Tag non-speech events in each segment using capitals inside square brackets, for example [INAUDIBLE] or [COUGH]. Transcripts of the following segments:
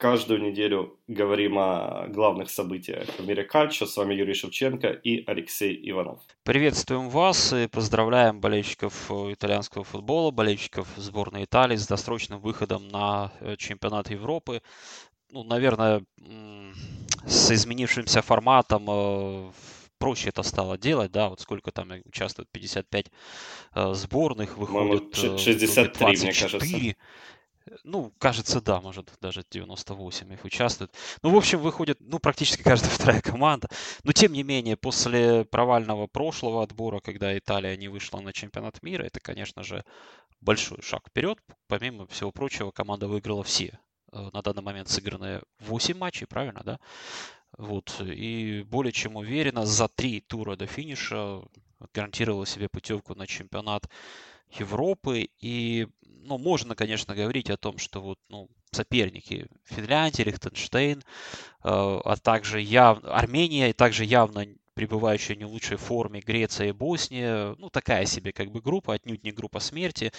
Каждую неделю говорим о главных событиях в мире кальчо. С вами Юрий Шевченко и Алексей Иванов. Приветствуем вас и поздравляем болельщиков итальянского футбола, болельщиков сборной Италии с досрочным выходом на э, чемпионат Европы. Ну, наверное, с изменившимся форматом э, проще это стало делать, да, вот сколько там участвует, 55 э, сборных, выходит 63, э, мне кажется. Ну, кажется, да, может, даже 98 их участвует. Ну, в общем, выходит, ну, практически каждая [LAUGHS] вторая команда. Но, тем не менее, после провального прошлого отбора, когда Италия не вышла на чемпионат мира, это, конечно же, большой шаг вперед. Помимо всего прочего, команда выиграла все э, на данный момент сыгранные 8 матчей, правильно, да? Вот, и более чем уверенно за три тура до финиша гарантировала себе путевку на чемпионат Европы. И, ну, можно, конечно, говорить о том, что вот, ну, соперники Финляндия, Лихтенштейн, э, а также яв... Армения, и также явно пребывающие в не лучшей форме Греция и Босния. Ну, такая себе как бы группа, отнюдь не группа смерти.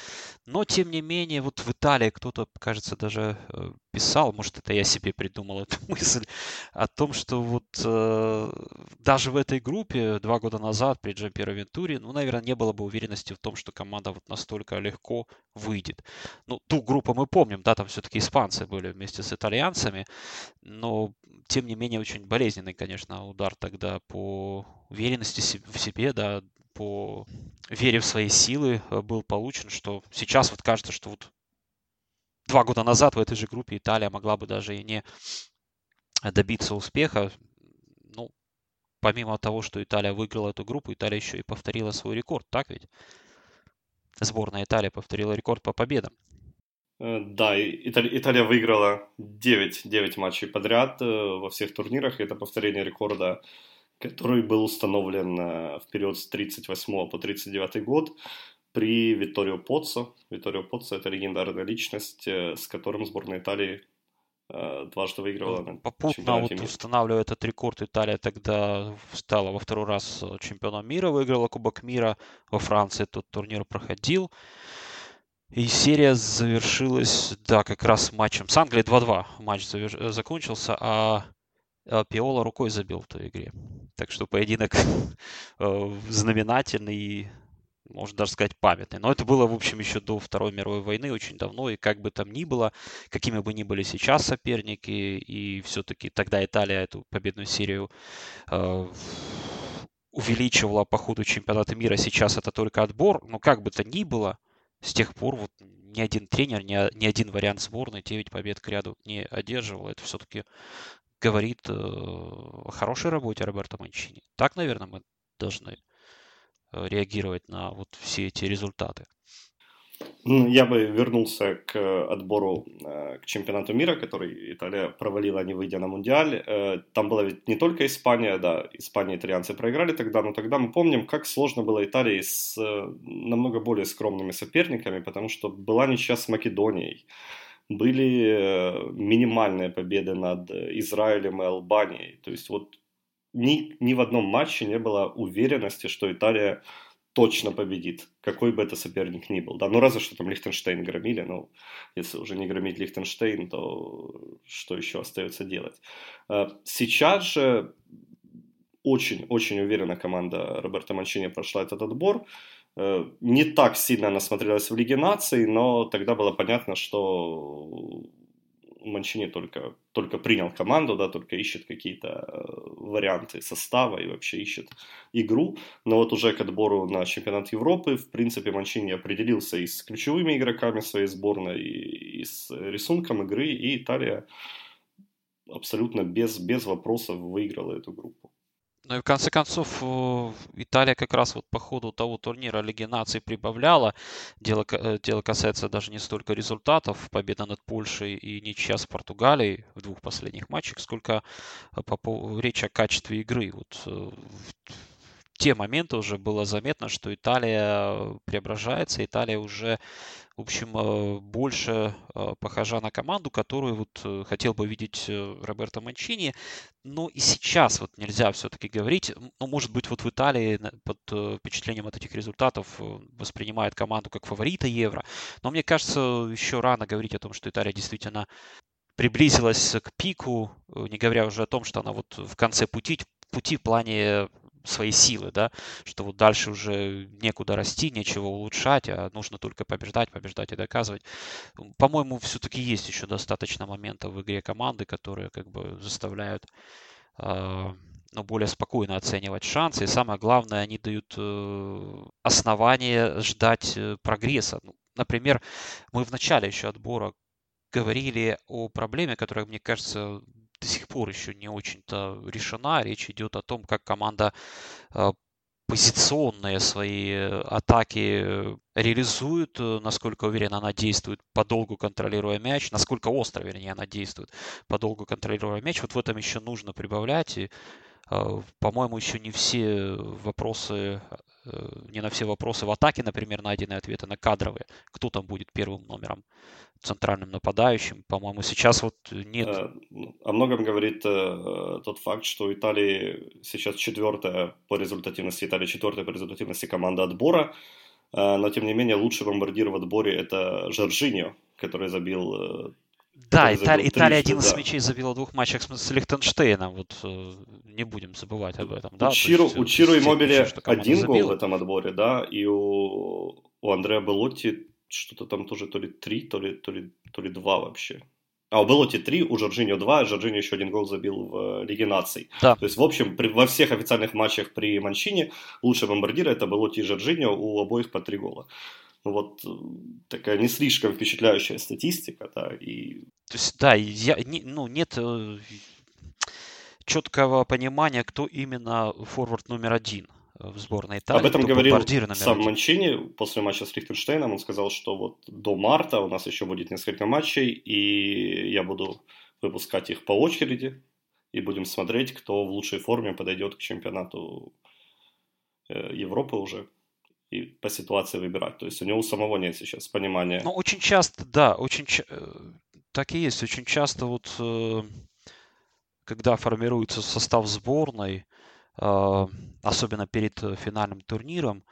Но, тем не менее, вот в Италии кто-то, кажется, даже э, писал, может, это я себе придумал эту [LAUGHS] мысль, о том, что вот э, даже в этой группе два года назад при Джампиро Вентуре, ну, наверное, не было бы уверенности в том, что команда вот настолько легко выйдет. Ну, ту группу мы помним, да, там все-таки испанцы были вместе с итальянцами, но, тем не менее, очень болезненный, конечно, удар тогда по уверенности в себе, да, по вере в свои силы э, был получен, что сейчас вот кажется, что вот два года назад в этой же группе Италия могла бы даже и не добиться успеха. Ну, помимо того, что Италия выиграла эту группу, Италия еще и повторила свой рекорд, так ведь? Сборная Италии повторила рекорд по победам. Э, да, Италия выиграла 9, 9 матчей подряд э, во всех турнирах. Это повторение рекорда, который был установлен э, в период с 38 по 39 год при Витторио Поццо. Витторио Поццо – это легендарная личность, э, с которым сборная Италии э, дважды выиграла на Попутно вот мира. устанавливая этот рекорд, Италия тогда стала во второй раз чемпионом мира, выиграла Кубок мира. Во Франции тот турнир проходил. И серия завершилась, да, как раз матчем с Англией 2-2 матч завер... закончился, а Пиола рукой забил в той игре. Так что поединок [LAUGHS] знаменательный можно даже сказать, памятный. Но это было, в общем, еще до Второй мировой войны, очень давно, и как бы там ни было, какими бы ни были сейчас соперники, и все-таки тогда Италия эту победную серию э, увеличивала по ходу чемпионата мира, сейчас это только отбор, но как бы то ни было, с тех пор вот ни один тренер, ни, ни один вариант сборной 9 побед к ряду не одерживал. Это все-таки говорит э, о хорошей работе Роберта Манчини. Так, наверное, мы должны Э, реагировать на вот все эти результаты? Ну, я бы вернулся к отбору э, к чемпионату мира, который Италия провалила, не выйдя на Мундиаль. Там была ведь не только Испания, да, Испания и итальянцы проиграли тогда, но тогда мы помним, как сложно было Италии с намного более скромными соперниками, потому что была ничья с Македонией. Были минимальные победы над Израилем и Албанией. То есть вот ни, ни в одном матче не было уверенности, что Италия точно победит, какой бы это соперник ни был. Да, ну разве что там Лихтенштейн громили, но если уже не громить Лихтенштейн, то что еще остается делать? А, сейчас же очень-очень уверенно команда Роберта Манчини прошла этот отбор. Э, не так сильно она смотрелась в Лиге наций, но тогда было понятно, что Манчини только, только принял команду, да, только ищет какие-то э, варианты состава и вообще ищет игру. Но вот уже к отбору на чемпионат Европы, в принципе, Манчини определился и с ключевыми игроками своей сборной, и, и с рисунком игры, и Италия абсолютно без, без вопросов выиграла эту группу. Ну и в конце концов, э, Италия как раз вот по ходу того турнира Лиги наций прибавляла. Дело, э, дело касается даже не столько результатов, победа над Польшей и ничья с Португалией в двух последних матчах, сколько э, по, речь о качестве игры. Вот те моменты уже было заметно, что Италия преображается, Италия уже в общем, э, больше э, похожа на команду, которую вот э, хотел бы видеть Роберто Манчини. Но и сейчас вот нельзя все-таки говорить, ну, может быть, вот в Италии под впечатлением от этих результатов воспринимает команду как фаворита Евро. Но мне кажется, еще рано говорить о том, что Италия действительно приблизилась к пику, не говоря уже о том, что она вот в конце пути, пути в плане свои силы, да, что вот дальше уже некуда расти, нечего улучшать, а нужно только побеждать, побеждать и доказывать. По-моему, все-таки есть еще достаточно моментов в игре команды, которые как бы заставляют э, ну, более спокойно оценивать шансы. И самое главное, они дают э, основание ждать э, прогресса. Ну, например, мы в начале еще отбора говорили о проблеме, которая, мне кажется, до сих пор еще не очень-то решена. Речь идет о том, как команда а, позиционные свои атаки реализует, насколько уверенно она действует, подолгу контролируя мяч, насколько остро, вернее, она действует, подолгу контролируя мяч. Вот в этом еще нужно прибавлять. И, по-моему, еще не все вопросы Э, не на все вопросы в атаке, например, найдены ответы на кадровые. Кто там будет первым номером, центральным нападающим? По-моему, сейчас вот нет. Э, ну, о многом говорит э, тот факт, что Италия сейчас четвертая по результативности, Италия четвертая по результативности команда отбора, но тем не менее лучший бомбардир в отборе это Жоржиньо, который забил да, Италия, Италия один из мячей забила в двух матчах с Лихтенштейном. Вот э, не будем забывать об этом. Да? У Чиру, есть, у Чиру и Мобиле один забила. гол в этом отборе, да, и у, у Андреа Белотти что-то там тоже то ли три, то ли, то ли, то ли два вообще. А у Белотти три, у Жоржиньо два, а Жоржиньо еще один гол забил в э, Лиге наций. Да. То есть, в общем, при, во всех официальных матчах при Манчине лучшие бомбардиры это Белотти и Жоржиньо, у обоих по три гола ну, вот э, такая не слишком впечатляющая статистика, да, и... То есть, да, я, не, ну, нет э, четкого понимания, кто именно форвард номер один в сборной Италии. Об этом говорил сам один. Манчини после матча с Лихтенштейном. Он сказал, что вот до марта у нас еще будет несколько матчей, и я буду выпускать их по очереди, и будем смотреть, кто в лучшей форме подойдет к чемпионату э, Европы уже и по ситуации выбирать. То есть у него самого нет сейчас понимания. Ну, очень часто, да, очень э, так и есть. Очень часто вот, э, когда формируется состав сборной, э, особенно перед финальным турниром,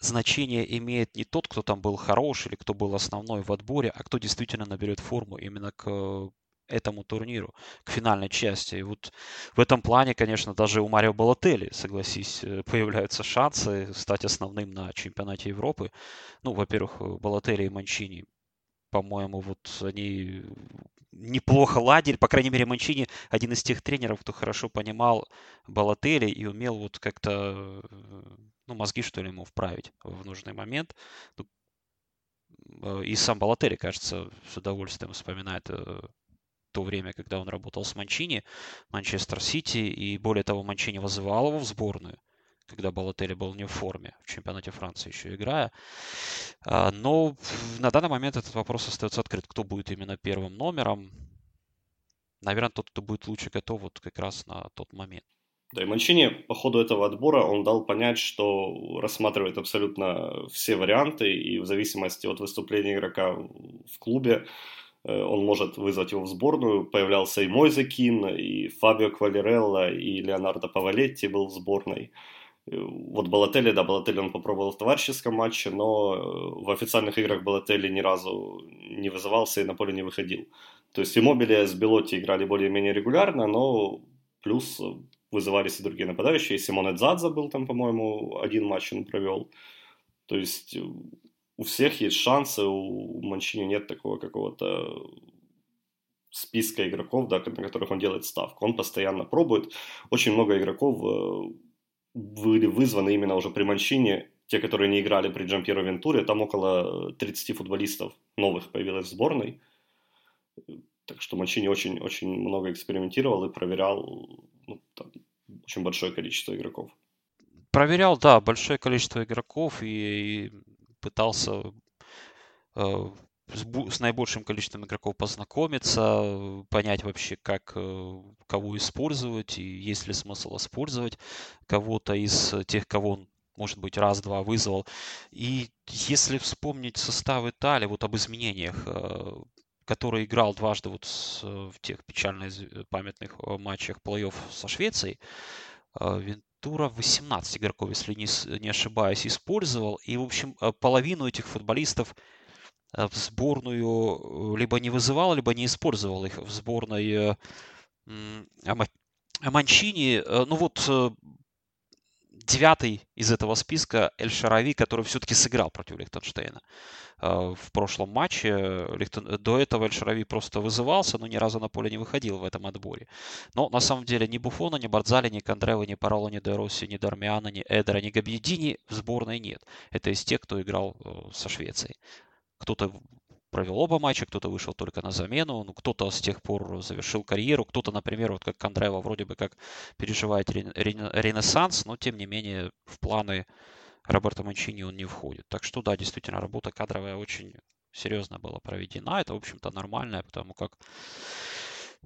значение имеет не тот, кто там был хорош или кто был основной в отборе, а кто действительно наберет форму именно к этому турниру, к финальной части. И вот в этом плане, конечно, даже у Марио Балотели, согласись, э, [LAUGHS] появляются шансы стать основным на чемпионате Европы. Ну, во-первых, Балотели и Манчини, по-моему, вот они неплохо ладили. По крайней мере, Манчини один из тех тренеров, кто хорошо понимал Балотели и умел вот как-то ну, мозги, что ли, ему вправить в нужный момент. Ну, э, и сам Балотели, кажется, с удовольствием вспоминает э, то время, когда он работал с Манчини, Манчестер Сити, и более того, Манчини вызывал его в сборную, когда Балотелли был не в форме, в чемпионате Франции еще играя. А, но на данный момент этот вопрос остается открыт. Кто будет именно первым номером? Наверное, тот, кто будет лучше готов вот как раз на тот момент. Да, и Манчини по ходу этого отбора он дал понять, что рассматривает абсолютно все варианты, и в зависимости от выступления игрока в клубе он может вызвать его в сборную. Появлялся и Мойзе Кин, и Фабио Квалерелла, и Леонардо Павалетти был в сборной. Э, вот Балотелли, да, Балотелли он попробовал в товарищеском матче, но э, в официальных играх Балотелли ни разу не вызывался и на поле не выходил. То есть Иммобили с Белотти играли более-менее регулярно, но плюс вызывались и другие нападающие. Симоне Дзадза был там, по-моему, один матч он провел. То есть у всех есть шансы, у Манчини нет такого какого-то списка игроков, да, на которых он делает ставку. Он постоянно пробует. Очень много игроков э, были вызваны именно уже при Манчине, те, которые не играли при Джампьеро Вентуре. Там около 30 футболистов новых появилось в сборной. Так что Манчини очень-очень много экспериментировал и проверял ну, там, очень большое количество игроков. Проверял, да, большое количество игроков и, и пытался э, с, наибольшим количеством игроков познакомиться, понять вообще, как э, кого использовать и есть ли смысл использовать кого-то из тех, кого он может быть, раз-два вызвал. И если вспомнить состав Италии, вот об изменениях, э, который играл дважды вот в тех печальных памятных матчах плей-офф со Швецией, Вентура 18 игроков, если не, не ошибаюсь, использовал. И, в общем, половину этих футболистов Э, в сборную э, либо не вызывал, либо не использовал их в сборной Манчини. Э, ну вот девятый из этого списка Эль Шарави, который все-таки сыграл против Лихтенштейна в прошлом матче. До этого Эль Шарави просто вызывался, но ни разу на поле не выходил в этом отборе. Но на самом деле ни Буфона, ни Бардзали, ни Кондрева, ни Пароло, ни Де Росси, ни Дармиана, ни Эдера, ни Габьедини в сборной нет. Это из тех, кто играл со Швецией. Кто-то провел оба матча, кто-то вышел только на замену, ну, кто-то с тех пор завершил карьеру, кто-то, например, вот как Кондраева вроде бы как переживает ренессанс, но тем не менее в планы Роберта Манчини он не входит. Так что да, действительно, работа кадровая очень серьезно была проведена. Это, в общем-то, нормально, потому как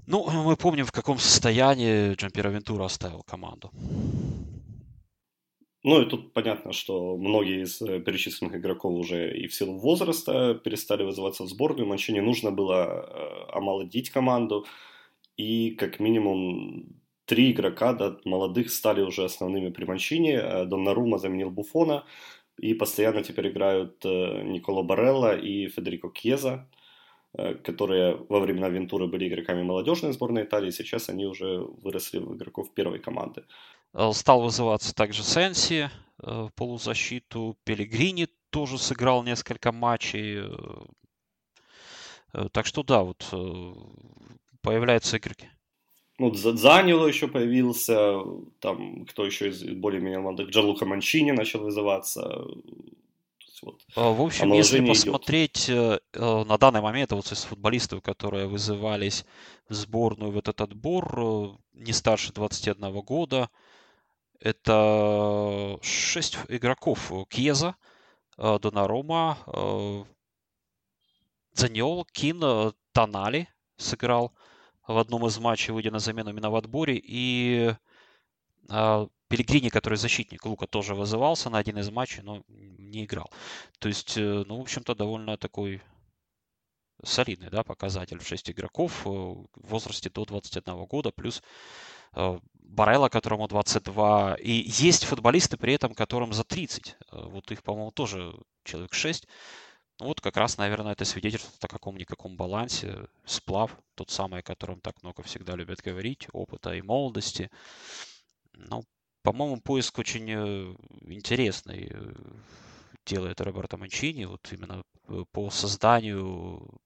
ну, мы помним, в каком состоянии Джампера Вентура оставил команду. Ну и тут понятно, что многие из э, перечисленных игроков уже и в силу возраста перестали вызываться в сборную. Манчини нужно было э, омолодить команду. И как минимум три игрока да, молодых стали уже основными при Манчине. Э, Доннарума заменил Буфона. И постоянно теперь играют Николо Барелла и Федерико Кьеза, которые во времена Вентуры были игроками молодежной сборной Италии. Сейчас они уже выросли в игроков первой команды. Э, стал вызываться также Сенси э, в полузащиту. Пелегрини тоже сыграл несколько матчей. Э, так что да, вот появляются игроки. Ну, Занило еще появился, там кто еще из более-менее молодых, Джарлука Манчини начал вызываться. Вот, в общем, если посмотреть идет. на данный момент вот из футболистов, которые вызывались в сборную в этот отбор, не старше 21 года, это шесть игроков. Кьеза, э, Донарума, э, Заньол, Кин, э, Тонали сыграл в одном из матчей, выйдя на замену именно в отборе. И Пелегрини, который защитник Лука, тоже вызывался на один из матчей, но не играл. То есть, ну, в общем-то, довольно такой солидный да, показатель 6 игроков в возрасте до 21 года, плюс Барелла, которому 22. И есть футболисты при этом, которым за 30. Э, вот их, по-моему, тоже человек 6. Ну вот как раз, наверное, это свидетельствует о каком-никаком балансе. Сплав, тот самый, о котором так много всегда любят говорить, опыта и молодости. Ну, по-моему, поиск очень э, интересный э, делает Роберто Манчини, вот именно по созданию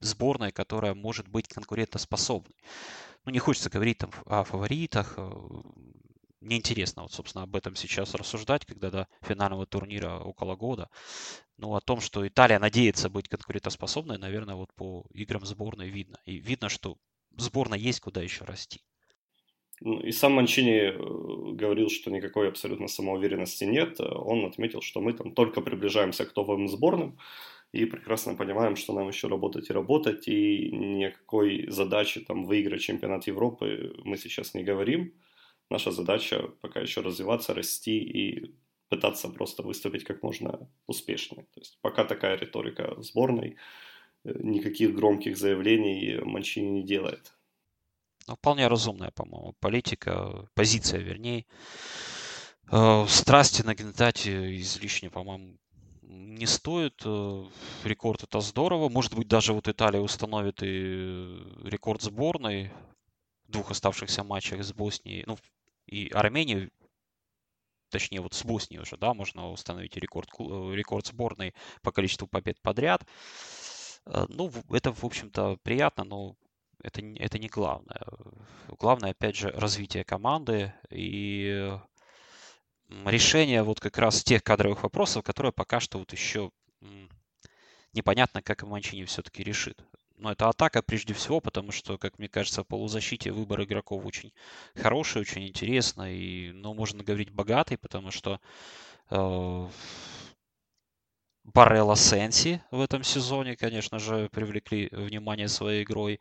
сборной, которая может быть конкурентоспособной ну, не хочется говорить там о фаворитах. Э, неинтересно, вот, собственно, об этом сейчас рассуждать, когда до финального турнира около года. Но о том, что Италия надеется быть конкурентоспособной, наверное, вот по играм сборной видно. И видно, что сборная есть куда еще расти. Ну, и сам Манчини э, говорил, что никакой абсолютно самоуверенности нет. Он отметил, что мы там только приближаемся к топовым сборным и прекрасно понимаем, что нам еще работать и работать, и никакой задачи там выиграть чемпионат Европы мы сейчас не говорим. Наша задача пока еще развиваться, расти и пытаться просто выступить как можно успешнее. То есть пока такая риторика сборной, э, никаких громких заявлений Манчини не делает. Ну, вполне разумная, по-моему, политика, позиция, вернее. Э, страсти нагнетать излишне, по-моему, не стоит. Э, рекорд это здорово. Может быть, даже вот Италия установит и рекорд сборной в двух оставшихся матчах с Боснией. Ну, и Арменией, точнее, вот с Боснией уже, да, можно установить рекорд, рекорд сборной по количеству побед подряд. Э, ну, это, в общем-то, приятно, но это, это не главное. Главное, опять же, развитие команды и решение вот как раз тех кадровых вопросов, которые пока что вот еще непонятно, как Манчини все-таки решит. ну, это атака прежде всего, потому что, как мне кажется, в полузащите выбор игроков очень хороший, очень интересный, и, ну, можно говорить, богатый, потому что э, Барелла Сенси в этом сезоне, конечно же, привлекли внимание своей игрой.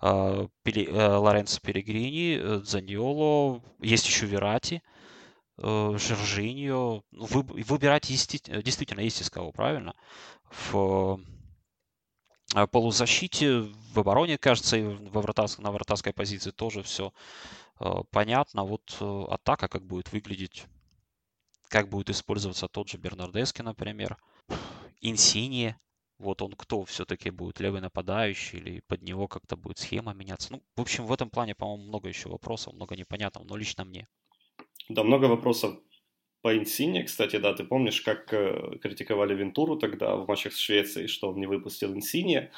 Э, Пели, э, Лоренцо Пелегрини, э, Заньоло, есть еще Верати, Жоржиньо. Ну, вы, выбирать действительно есть из кого, правильно? В а, полузащите, в обороне, кажется, и во вратарской, на вратарской позиции тоже все э, понятно. Вот э, атака как будет выглядеть, как будет использоваться тот же Бернардески, например. Инсини, вот он кто все-таки будет, левый нападающий или под него как-то будет схема меняться. Ну, в общем, в этом плане, по-моему, много еще вопросов, много непонятного, но лично мне. Да, много вопросов по Инсине, кстати, да, ты помнишь, как э, критиковали Вентуру тогда в матчах с Швецией, что он не выпустил Инсине,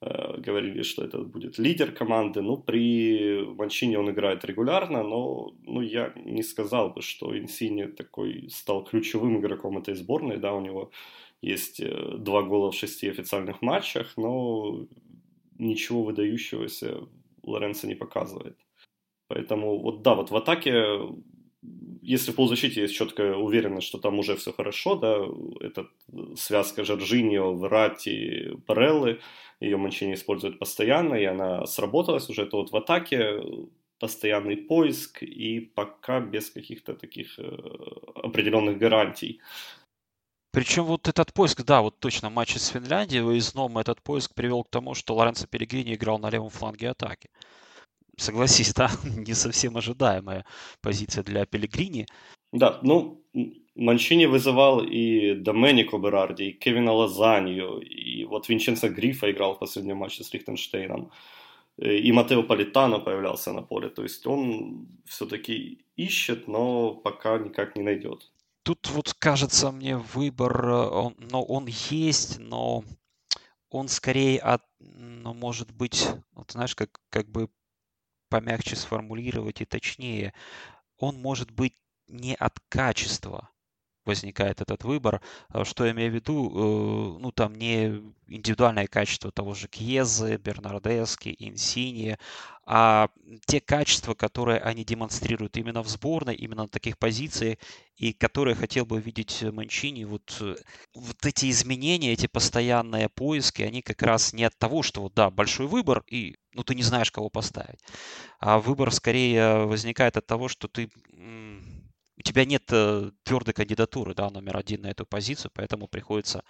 э, говорили, что это будет лидер команды. Ну, при Манчине он играет регулярно, но ну, я не сказал бы, что Инсине такой стал ключевым игроком этой сборной, да, у него есть э, два гола в шести официальных матчах, но ничего выдающегося Лоренцо не показывает. Поэтому вот да, вот в атаке если в полузащите есть четкая уверенность, что там уже все хорошо, да, это связка Жоржиньо, Верати, Бареллы, ее Манчини использует постоянно, и она сработалась уже, то вот в атаке постоянный поиск и пока без каких-то таких э, определенных гарантий. Причем вот этот поиск, да, вот точно матч с Финляндией выездном этот поиск привел к тому, что Лоренцо Перегрини играл на левом фланге атаки согласись, да, [LAUGHS] не совсем ожидаемая позиция для Пелегрини. Да, ну, Манчини вызывал и Доменико Берарди, и Кевина Лазанью, и вот Винченцо Грифа играл в последнем матче с Лихтенштейном, и Матео Политано появлялся на поле. То есть он все-таки ищет, но пока никак не найдет. Тут вот кажется мне выбор, он, но он есть, но он скорее от, ну, может быть, вот знаешь, как, как бы помягче сформулировать и точнее, он может быть не от качества возникает этот выбор. А что я имею в виду? Э, ну, там не индивидуальное качество того же Кьезы, Бернардески, Инсини, а те качества, которые они демонстрируют именно в сборной, именно на таких позициях, и которые хотел бы видеть Манчини. Вот, э, вот эти изменения, эти постоянные поиски, они как раз не от того, что вот да, большой выбор, и ну, ты не знаешь, кого поставить. А выбор скорее возникает от того, что ты у тебя нет э, твердой кандидатуры, да, номер один на эту позицию, поэтому приходится,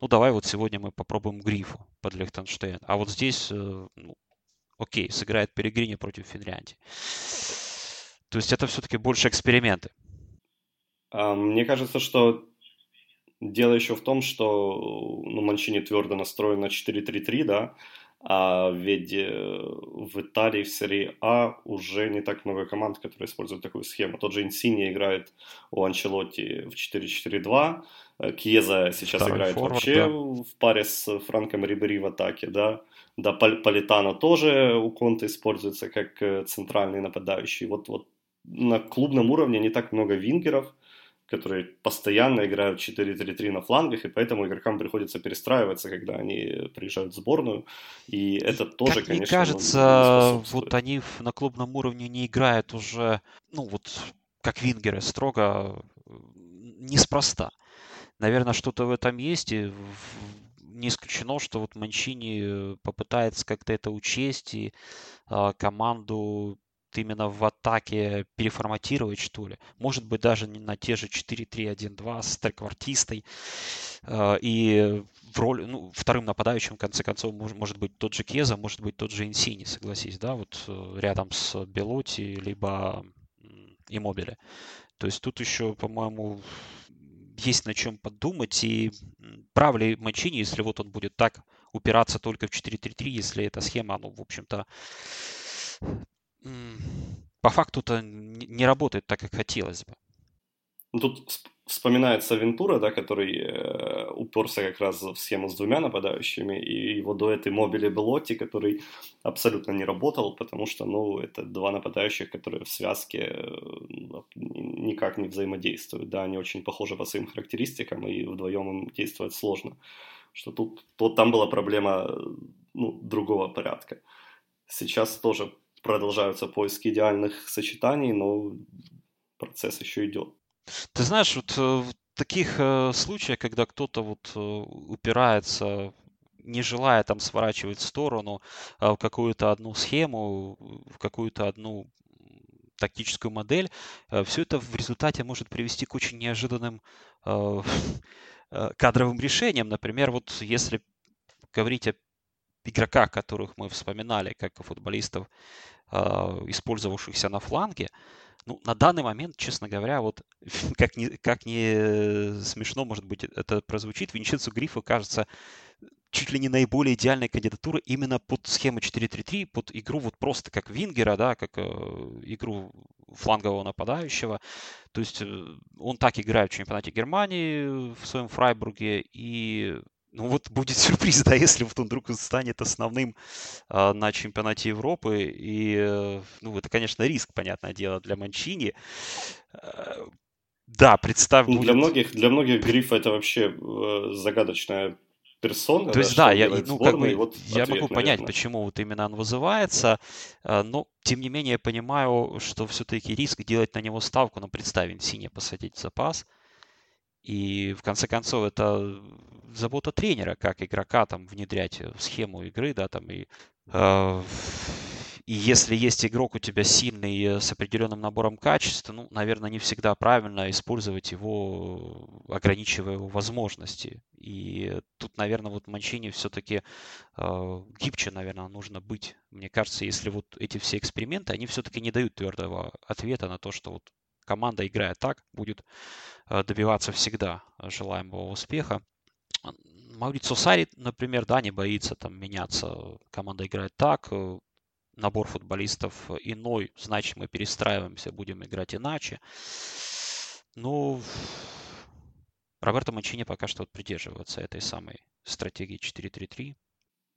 ну, давай вот сегодня мы попробуем Грифу под Лихтенштейн. А вот здесь, э, ну, окей, сыграет Перегрини против Финляндии. То есть это все-таки больше эксперименты. А, мне кажется, что дело еще в том, что ну, Манчини твердо настроен на 4-3-3, да, а ведь э, в Италии в серии А уже не так много команд, которые используют такую схему. Тот же Инсини играет у Анчелотти в 4-4-2. Э, Кьеза сейчас Второй играет форвард, вообще да. в паре с Франком Рибери в атаке, да. Да, Политано тоже у Конта используется как э, центральный нападающий. Вот, вот на клубном уровне не так много вингеров, которые постоянно играют 4-3-3 на флангах, и поэтому игрокам приходится перестраиваться, когда они приезжают в сборную. И это тоже, как конечно, мне кажется, вот они на клубном уровне не играют уже, ну вот, как вингеры, строго неспроста. Наверное, что-то в этом есть, и не исключено, что вот Манчини попытается как-то это учесть и а, команду именно в атаке переформатировать, что ли. Может быть, даже не на те же 4-3-1-2 с треквартистой. Э, и в роли, ну, вторым нападающим, в конце концов, может, может быть тот же Кеза, может быть тот же Инсини, согласись, да, вот э, рядом с Белоти, либо Иммобиле. То есть тут еще, по-моему, есть на чем подумать. И прав ли Манчини, если вот он будет так упираться только в 4-3-3, если эта схема, ну, в общем-то, по факту-то не работает так, как хотелось бы. Ну, тут вспоминается Вентура, да, который э, уперся как раз в схему с двумя нападающими, и его дуэт и Мобили Белотти, который абсолютно не работал, потому что, ну, это два нападающих, которые в связке э, никак не взаимодействуют, да, они очень похожи по своим характеристикам, и вдвоем им действовать сложно. Что тут, тут там была проблема ну, другого порядка. Сейчас тоже продолжаются поиски идеальных сочетаний, но процесс еще идет. Ты знаешь, вот э, в таких э, случаях, когда кто-то вот э, упирается, не желая там сворачивать в сторону в какую-то одну схему, в какую-то одну тактическую модель, все это в результате может привести к очень неожиданным [LAUGHS] кадровым решениям. Например, вот если говорить о игроках, которых мы вспоминали, как футболистов, использовавшихся на фланге, ну, на данный момент, честно говоря, вот [LAUGHS] как не, как не смешно, может быть, это прозвучит, Винченцо Грифо кажется чуть ли не наиболее идеальной кандидатурой именно под схему 4-3-3, под игру вот просто как вингера, да, как э, игру флангового нападающего. То есть э, он так играет в чемпионате Германии в своем Фрайбурге, и ну вот будет [LAUGHS] сюрприз, да, если вот он вдруг станет основным э, на чемпионате Европы. И, э, ну, это, конечно, риск, понятное дело, для Манчини. Э, да, представь, ну, будет... Для многих, для многих Гриф это вообще э, загадочная персона. То есть, да, я, ну, как бы, вот я ответ, могу понять, почему вот именно он вызывается, э, но, тем не менее, я понимаю, что все-таки риск делать на него ставку, ну, представим, Сине посадить в запас – и в конце концов это забота тренера, как игрока там внедрять в схему игры, да, там и э, и если есть игрок у тебя сильный с определенным набором качеств, ну, наверное, не всегда правильно использовать его, ограничивая его возможности. И тут, наверное, вот Манчини все-таки э, гибче, наверное, нужно быть. Мне кажется, если вот эти все эксперименты, они все-таки не дают твердого ответа на то, что вот команда, играя так, будет э, добиваться всегда желаемого успеха. Маурицио Сари, например, да, не боится там меняться. Команда играет так, э, набор футболистов иной, значит, мы перестраиваемся, будем играть иначе. Ну, Роберто Манчини пока что вот придерживается этой самой стратегии 4-3-3.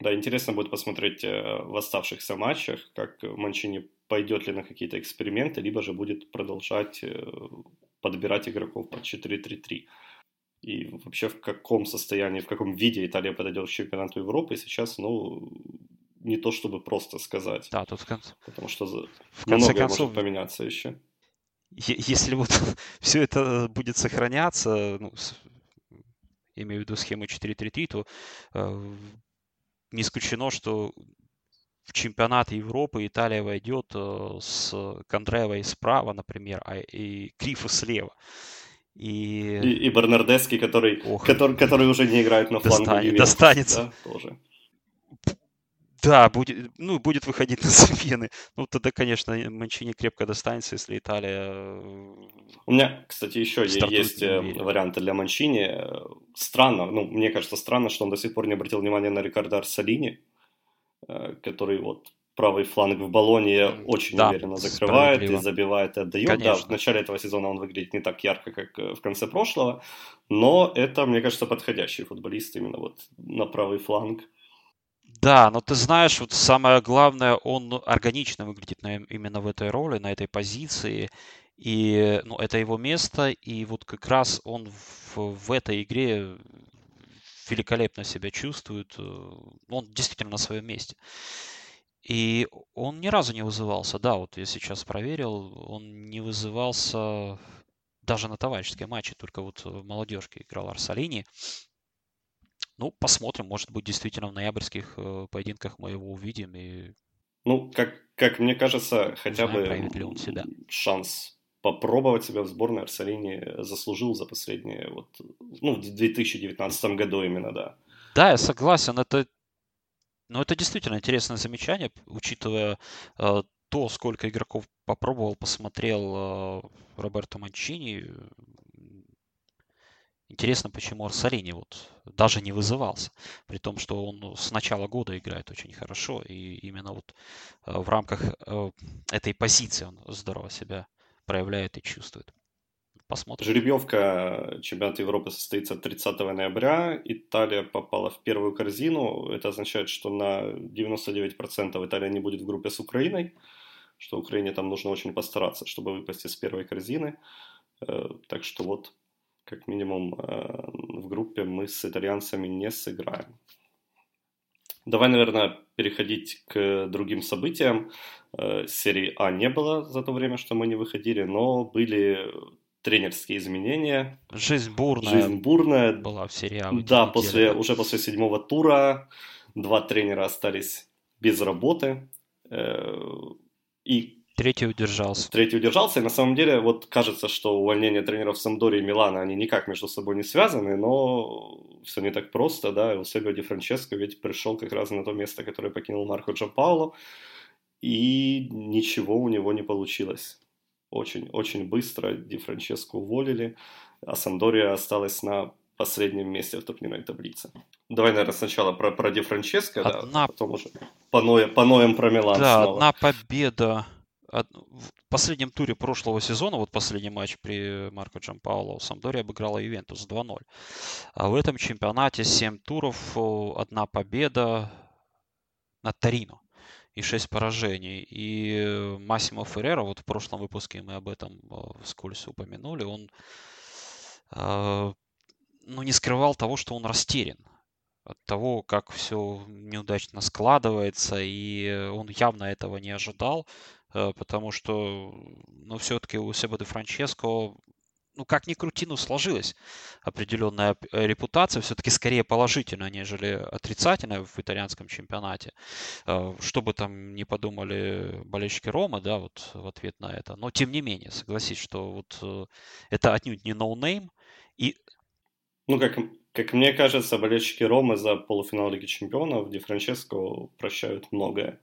Да, интересно будет посмотреть э, в оставшихся матчах, как Манчини пойдет ли на какие-то эксперименты, либо же будет продолжать э, подбирать игроков под 4-3-3. И вообще в каком состоянии, в каком виде Италия подойдет к чемпионату Европы сейчас, ну, не то чтобы просто сказать. Да, тут в конце. Потому что в конце многое концов, может поменяться еще. Если вот [LAUGHS] все это будет сохраняться, ну, имею в виду схему 4-3-3, то э, не исключено, что в чемпионат Европы Италия войдет э, с Кондревой справа, например, а и Крифа слева. И, и, и Бернардески, который, который, который уже не играет на фланге. Достанет, достанется. Да, тоже. Да, будет, ну, будет выходить на [LAUGHS] замены. Ну, тогда, конечно, Манчини крепко достанется, если Италия... У меня, кстати, еще есть э, варианты для Манчини. Странно, ну, мне кажется, странно, что он до сих пор не обратил внимания на Рикардо Арсалини. Э, который вот правый фланг в баллоне очень да, уверенно закрывает и забивает и отдает. Конечно. Да, в начале этого сезона он выглядит не так ярко, как э, в конце прошлого, но это, мне кажется, подходящий футболист именно вот на правый фланг. Да, но ты знаешь, вот самое главное, он органично выглядит на, именно в этой роли, на этой позиции. И ну, это его место, и вот как раз он в, в этой игре великолепно себя чувствует. Э, он действительно на своем месте. И он ни разу не вызывался. Да, вот я сейчас проверил, он не вызывался даже на товарищеские матче, только вот в молодежке играл Арсалини. Ну, посмотрим, может быть, действительно в ноябрьских э, поединках мы его увидим. И... Ну, как, как мне кажется, хотя Знаем, бы он себя. шанс попробовать себя в сборной Арсалини заслужил за последние, вот, ну, в 2019 году именно, да. Да, я согласен, это, ну, это действительно интересное замечание, учитывая э, то, сколько игроков попробовал, посмотрел э, Роберто Манчини. Интересно, почему Арсалини вот даже не вызывался, при том, что он с начала года играет очень хорошо, и именно вот э, в рамках э, этой позиции он здорово себя проявляет и чувствует. Посмотрим. Жеребьевка чемпионата Европы состоится 30 ноября. Италия попала в первую корзину. Это означает, что на 99% Италия не будет в группе с Украиной, что Украине там нужно очень постараться, чтобы выпасть из первой корзины. Э, так что вот, как минимум, э, в группе мы с итальянцами не сыграем. Давай, наверное, переходить к другим событиям. Э, серии А не было за то время, что мы не выходили, но были тренерские изменения. Жизнь бурная. Жизнь бурная. Была в серии А. Да, после, уже после седьмого тура два тренера остались без работы. Э, и Третий удержался. Третий удержался, и на самом деле вот кажется, что увольнение тренеров Самдори и Милана, они никак между собой не связаны, но все не так просто, да, и у Себио Ди Франческо ведь пришел как раз на то место, которое покинул Марко Джампауло, и ничего у него не получилось. Очень, очень быстро Ди Франческо уволили, а Самдория осталась на последнем месте в турнирной таблице. Давай, наверное, сначала про, про Ди Франческо, одна... да, потом уже поноем, поноем про Милан Да, снова. одна победа в последнем туре прошлого сезона, вот последний матч при Марко Джампауло, Самдори обыграла Ювентус 2-0. А в этом чемпионате 7 туров, одна победа над Торино и 6 поражений. И Массимо Феррера, вот в прошлом выпуске мы об этом вскользь упомянули, он а, ну, не скрывал того, что он растерян от того, как все неудачно складывается, и он явно этого не ожидал. Э, потому что, ну, все-таки Эусебио Ди Франческо, ну, как ни крути, ну, сложилась определенная э, репутация, все-таки скорее положительная, нежели отрицательная в итальянском чемпионате. Э, что бы там ни подумали болельщики Рома, да, вот в ответ на это. Но, тем не менее, согласись, что вот это отнюдь не no name, и ну, как, как мне кажется, болельщики Ромы за полуфинал Лиги Чемпионов Ди Франческо прощают многое.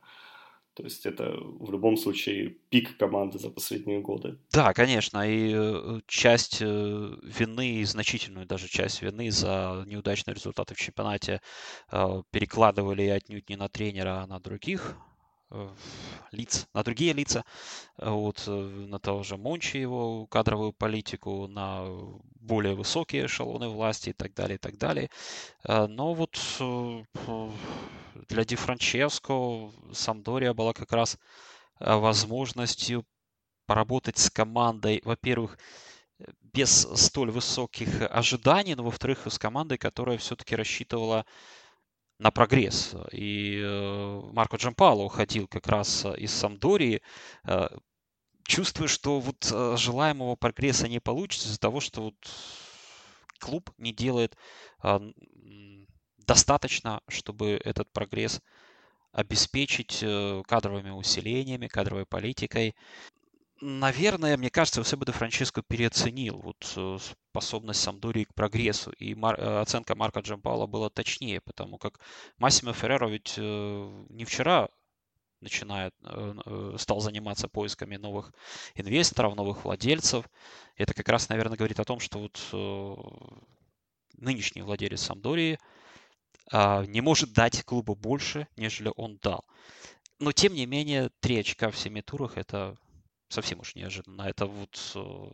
То есть это в любом случае пик команды за последние годы. Да, конечно. И э, часть э, вины, значительную даже часть вины за неудачные результаты в чемпионате э, перекладывали отнюдь не на тренера, а на других лиц, на другие лица, вот, на того же Мончи, его кадровую политику, на более высокие эшелоны власти и так далее, и так далее. Но вот для Ди Франческо Самдория была как раз э, возможностью поработать с командой, во-первых, без столь высоких ожиданий, но во-вторых, с командой, которая все-таки рассчитывала на прогресс. И э, Марко Джампало уходил как раз из Самдории, э, чувствуя, что вот желаемого прогресса не получится из-за того, что вот клуб не делает достаточно, чтобы этот прогресс обеспечить э, кадровыми усилениями, кадровой политикой. Наверное, мне кажется, Себеде Франческо переоценил вот э, способность Самдурии к прогрессу, и мар- э, оценка Марка Джампала была точнее, потому как Массимо Ферреро ведь не вчера начинает, стал заниматься поисками новых инвесторов, новых владельцев. Это как раз, наверное, говорит о том, что вот нынешний владелец Самдории – а, не может дать клубу больше, нежели он дал. Но, тем не менее, три очка в семи турах – это совсем уж неожиданно. Это вот э,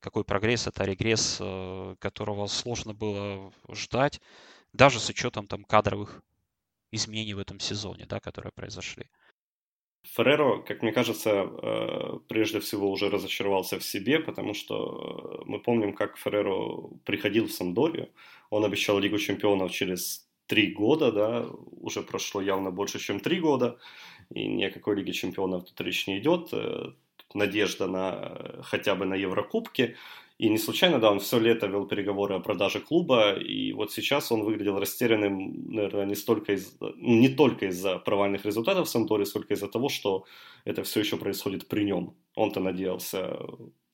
какой прогресс, это регресс, э, которого сложно было ждать, даже с учетом там кадровых изменений в этом сезоне, да, которые произошли. Ферреро, как мне кажется, э, прежде всего уже разочаровался в себе, потому что мы помним, как Ферреро приходил в Самдорию, он обещал Лигу чемпионов через три года, да, уже прошло явно больше, чем три года, и ни о какой Лиге чемпионов тут речь не идет. Э, надежда на хотя бы на Еврокубки. И не случайно, да, он все лето вел переговоры о продаже клуба, и вот сейчас он выглядел растерянным, наверное, не, столько из, не только из-за провальных результатов в Санторе, сколько из-за того, что это все еще происходит при нем. Он-то надеялся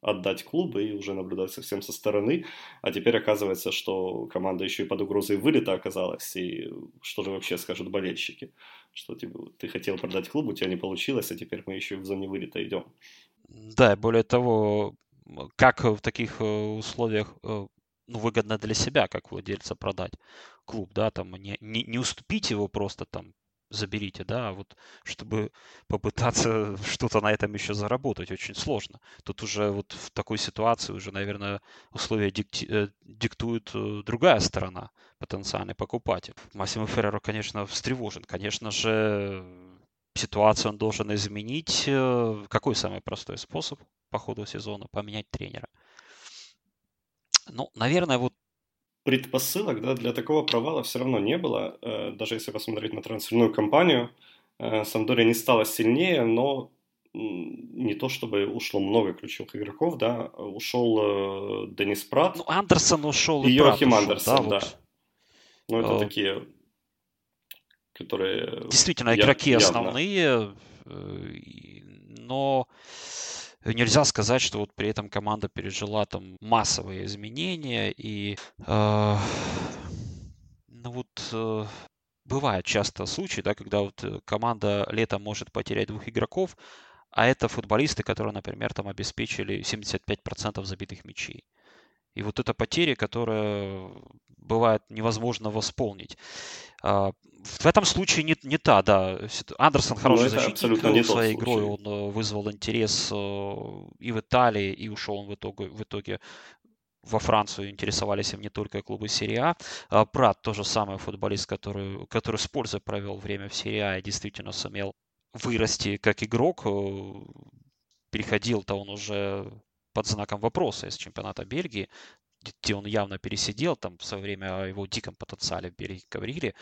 отдать клуб и уже наблюдать совсем со стороны. А теперь оказывается, что команда еще и под угрозой вылета оказалась. И что же вообще скажут болельщики? Что типа, ты хотел продать клуб, у тебя не получилось, а теперь мы еще в зоне вылета идем. Да, более того, как в таких э, условиях э, ну, выгодно для себя, как владельца, продать клуб, да, там не, не, не уступить его просто там заберите, да, а вот чтобы попытаться [LAUGHS] что-то на этом еще заработать, очень сложно. Тут уже вот в такой ситуации уже, наверное, условия дикти- э, диктует э, другая сторона, потенциальный покупатель. Массимо Ферреро, конечно, встревожен. Конечно же, ситуацию он должен изменить. Э, какой самый простой способ по ходу сезона? Поменять тренера. Ну, наверное, вот предпосылок да, для такого провала все равно не было. Э, даже если посмотреть на трансферную кампанию, э, Самдория не стала сильнее, но не то чтобы ушло много ключевых игроков, да, ушел э, Денис Прат. Ну, Андерсон ушел и, и Йохим Андерсон, да. Вот. Ну, это а... такие, которые... Действительно, игроки явно. основные, но нельзя сказать, что вот при этом команда пережила там массовые изменения и э, ну вот э, бывает часто случаи, да, когда вот э, команда летом может потерять двух игроков, а это футболисты, которые, например, там обеспечили 75% забитых мячей. И вот эта потеря, которая бывает невозможно восполнить. А, в этом случае не, не та, да. Андерсон ну, хороший ну, защитник, не своей игрой он э, вызвал интерес э, и в Италии, и ушел он в итоге, в итоге во Францию интересовались им не только клубы серии А. а Прат тоже самый футболист, который, который с пользой провел время в серии А и действительно сумел вырасти как игрок. Э, переходил-то он уже под знаком вопроса из чемпионата Бельгии где он явно пересидел, там в свое время о его диком потенциале в Бельгии говорили,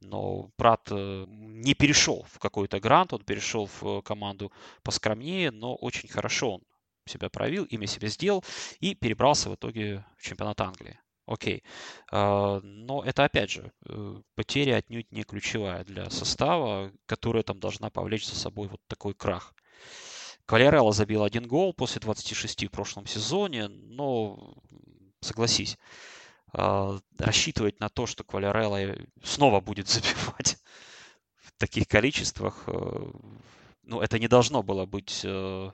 но Прат э, не перешел в какой-то грант, он перешел в команду поскромнее, но очень хорошо он себя проявил, имя себе сделал и перебрался в итоге в чемпионат Англии. Окей. А, но это, опять же, э, потеря отнюдь не ключевая для состава, которая там должна повлечь за собой вот такой крах. Квалерелло забил один гол после 26 в прошлом сезоне, но согласись, а, рассчитывать на то, что Квалерелло снова будет [LAUGHS] забивать в таких количествах, э, ну, это не должно было быть э,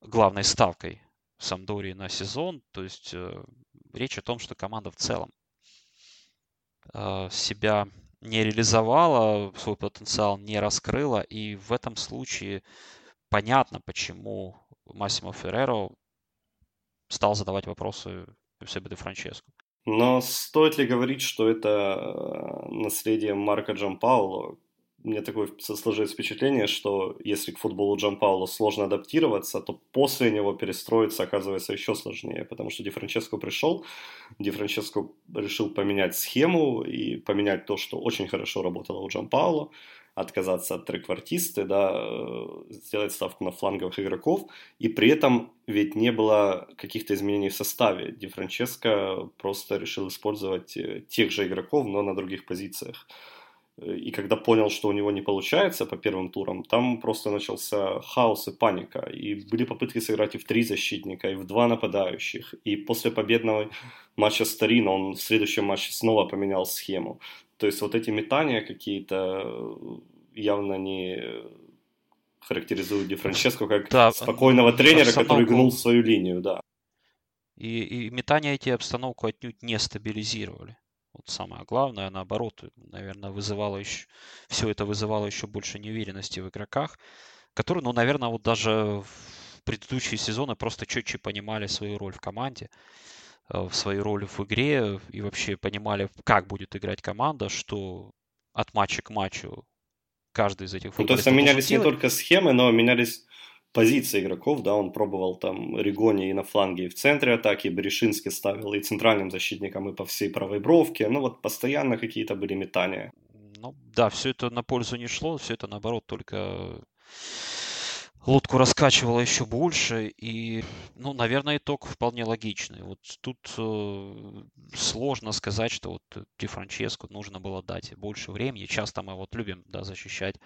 главной ставкой Самдории на сезон. То есть э, речь о том, что команда в целом себя не реализовала, свой потенциал не раскрыла. И в этом случае понятно, почему Массимо Ферреро стал задавать вопросы Себе де Франческо. Но стоит ли говорить, что это э, наследие Марка Джампауло? Мне такое сложилось впечатление, что если к футболу Джампауло сложно адаптироваться, то после него перестроиться оказывается еще сложнее, потому что Ди Франческо пришел, Ди Франческо решил поменять схему и поменять то, что очень хорошо работало у Джампауло, отказаться от треквартисты, да, э, сделать ставку на фланговых игроков, и при этом ведь не было каких-то изменений в составе. Ди Франческо просто решил использовать э, тех же игроков, но на других позициях. И когда понял, что у него не получается по первым турам, там просто начался хаос и паника. И были попытки сыграть и в три защитника, и в два нападающих. И после победного матча с Торино он в следующем матче снова поменял схему. То есть вот эти метания какие-то э, явно не характеризуют Ди Франческо как да, спокойного тренера, обстановку... который гнул свою линию, да. И, и метания эти обстановку отнюдь не стабилизировали. Вот самое главное, наоборот, наверное, вызывало еще, все это вызывало еще больше неуверенности в игроках, которые, ну, наверное, вот даже в предыдущие сезоны просто четче понимали свою роль в команде. Э, в свою роль в игре и вообще понимали, как будет играть команда, что от матча к матчу каждый из этих ну, То есть менялись не только схемы, но менялись позиции игроков, да, он пробовал там Ригони и на фланге, и в центре атаки, Берешинский ставил и центральным защитником, и по всей правой бровке, ну вот постоянно какие-то были метания. Ну да, все это на пользу не шло, все это наоборот только лодку раскачивало еще больше, и, ну, наверное, итог вполне логичный. Вот тут э, сложно сказать, что вот Ди Франческо нужно было дать больше времени. Часто мы вот любим, да, защищать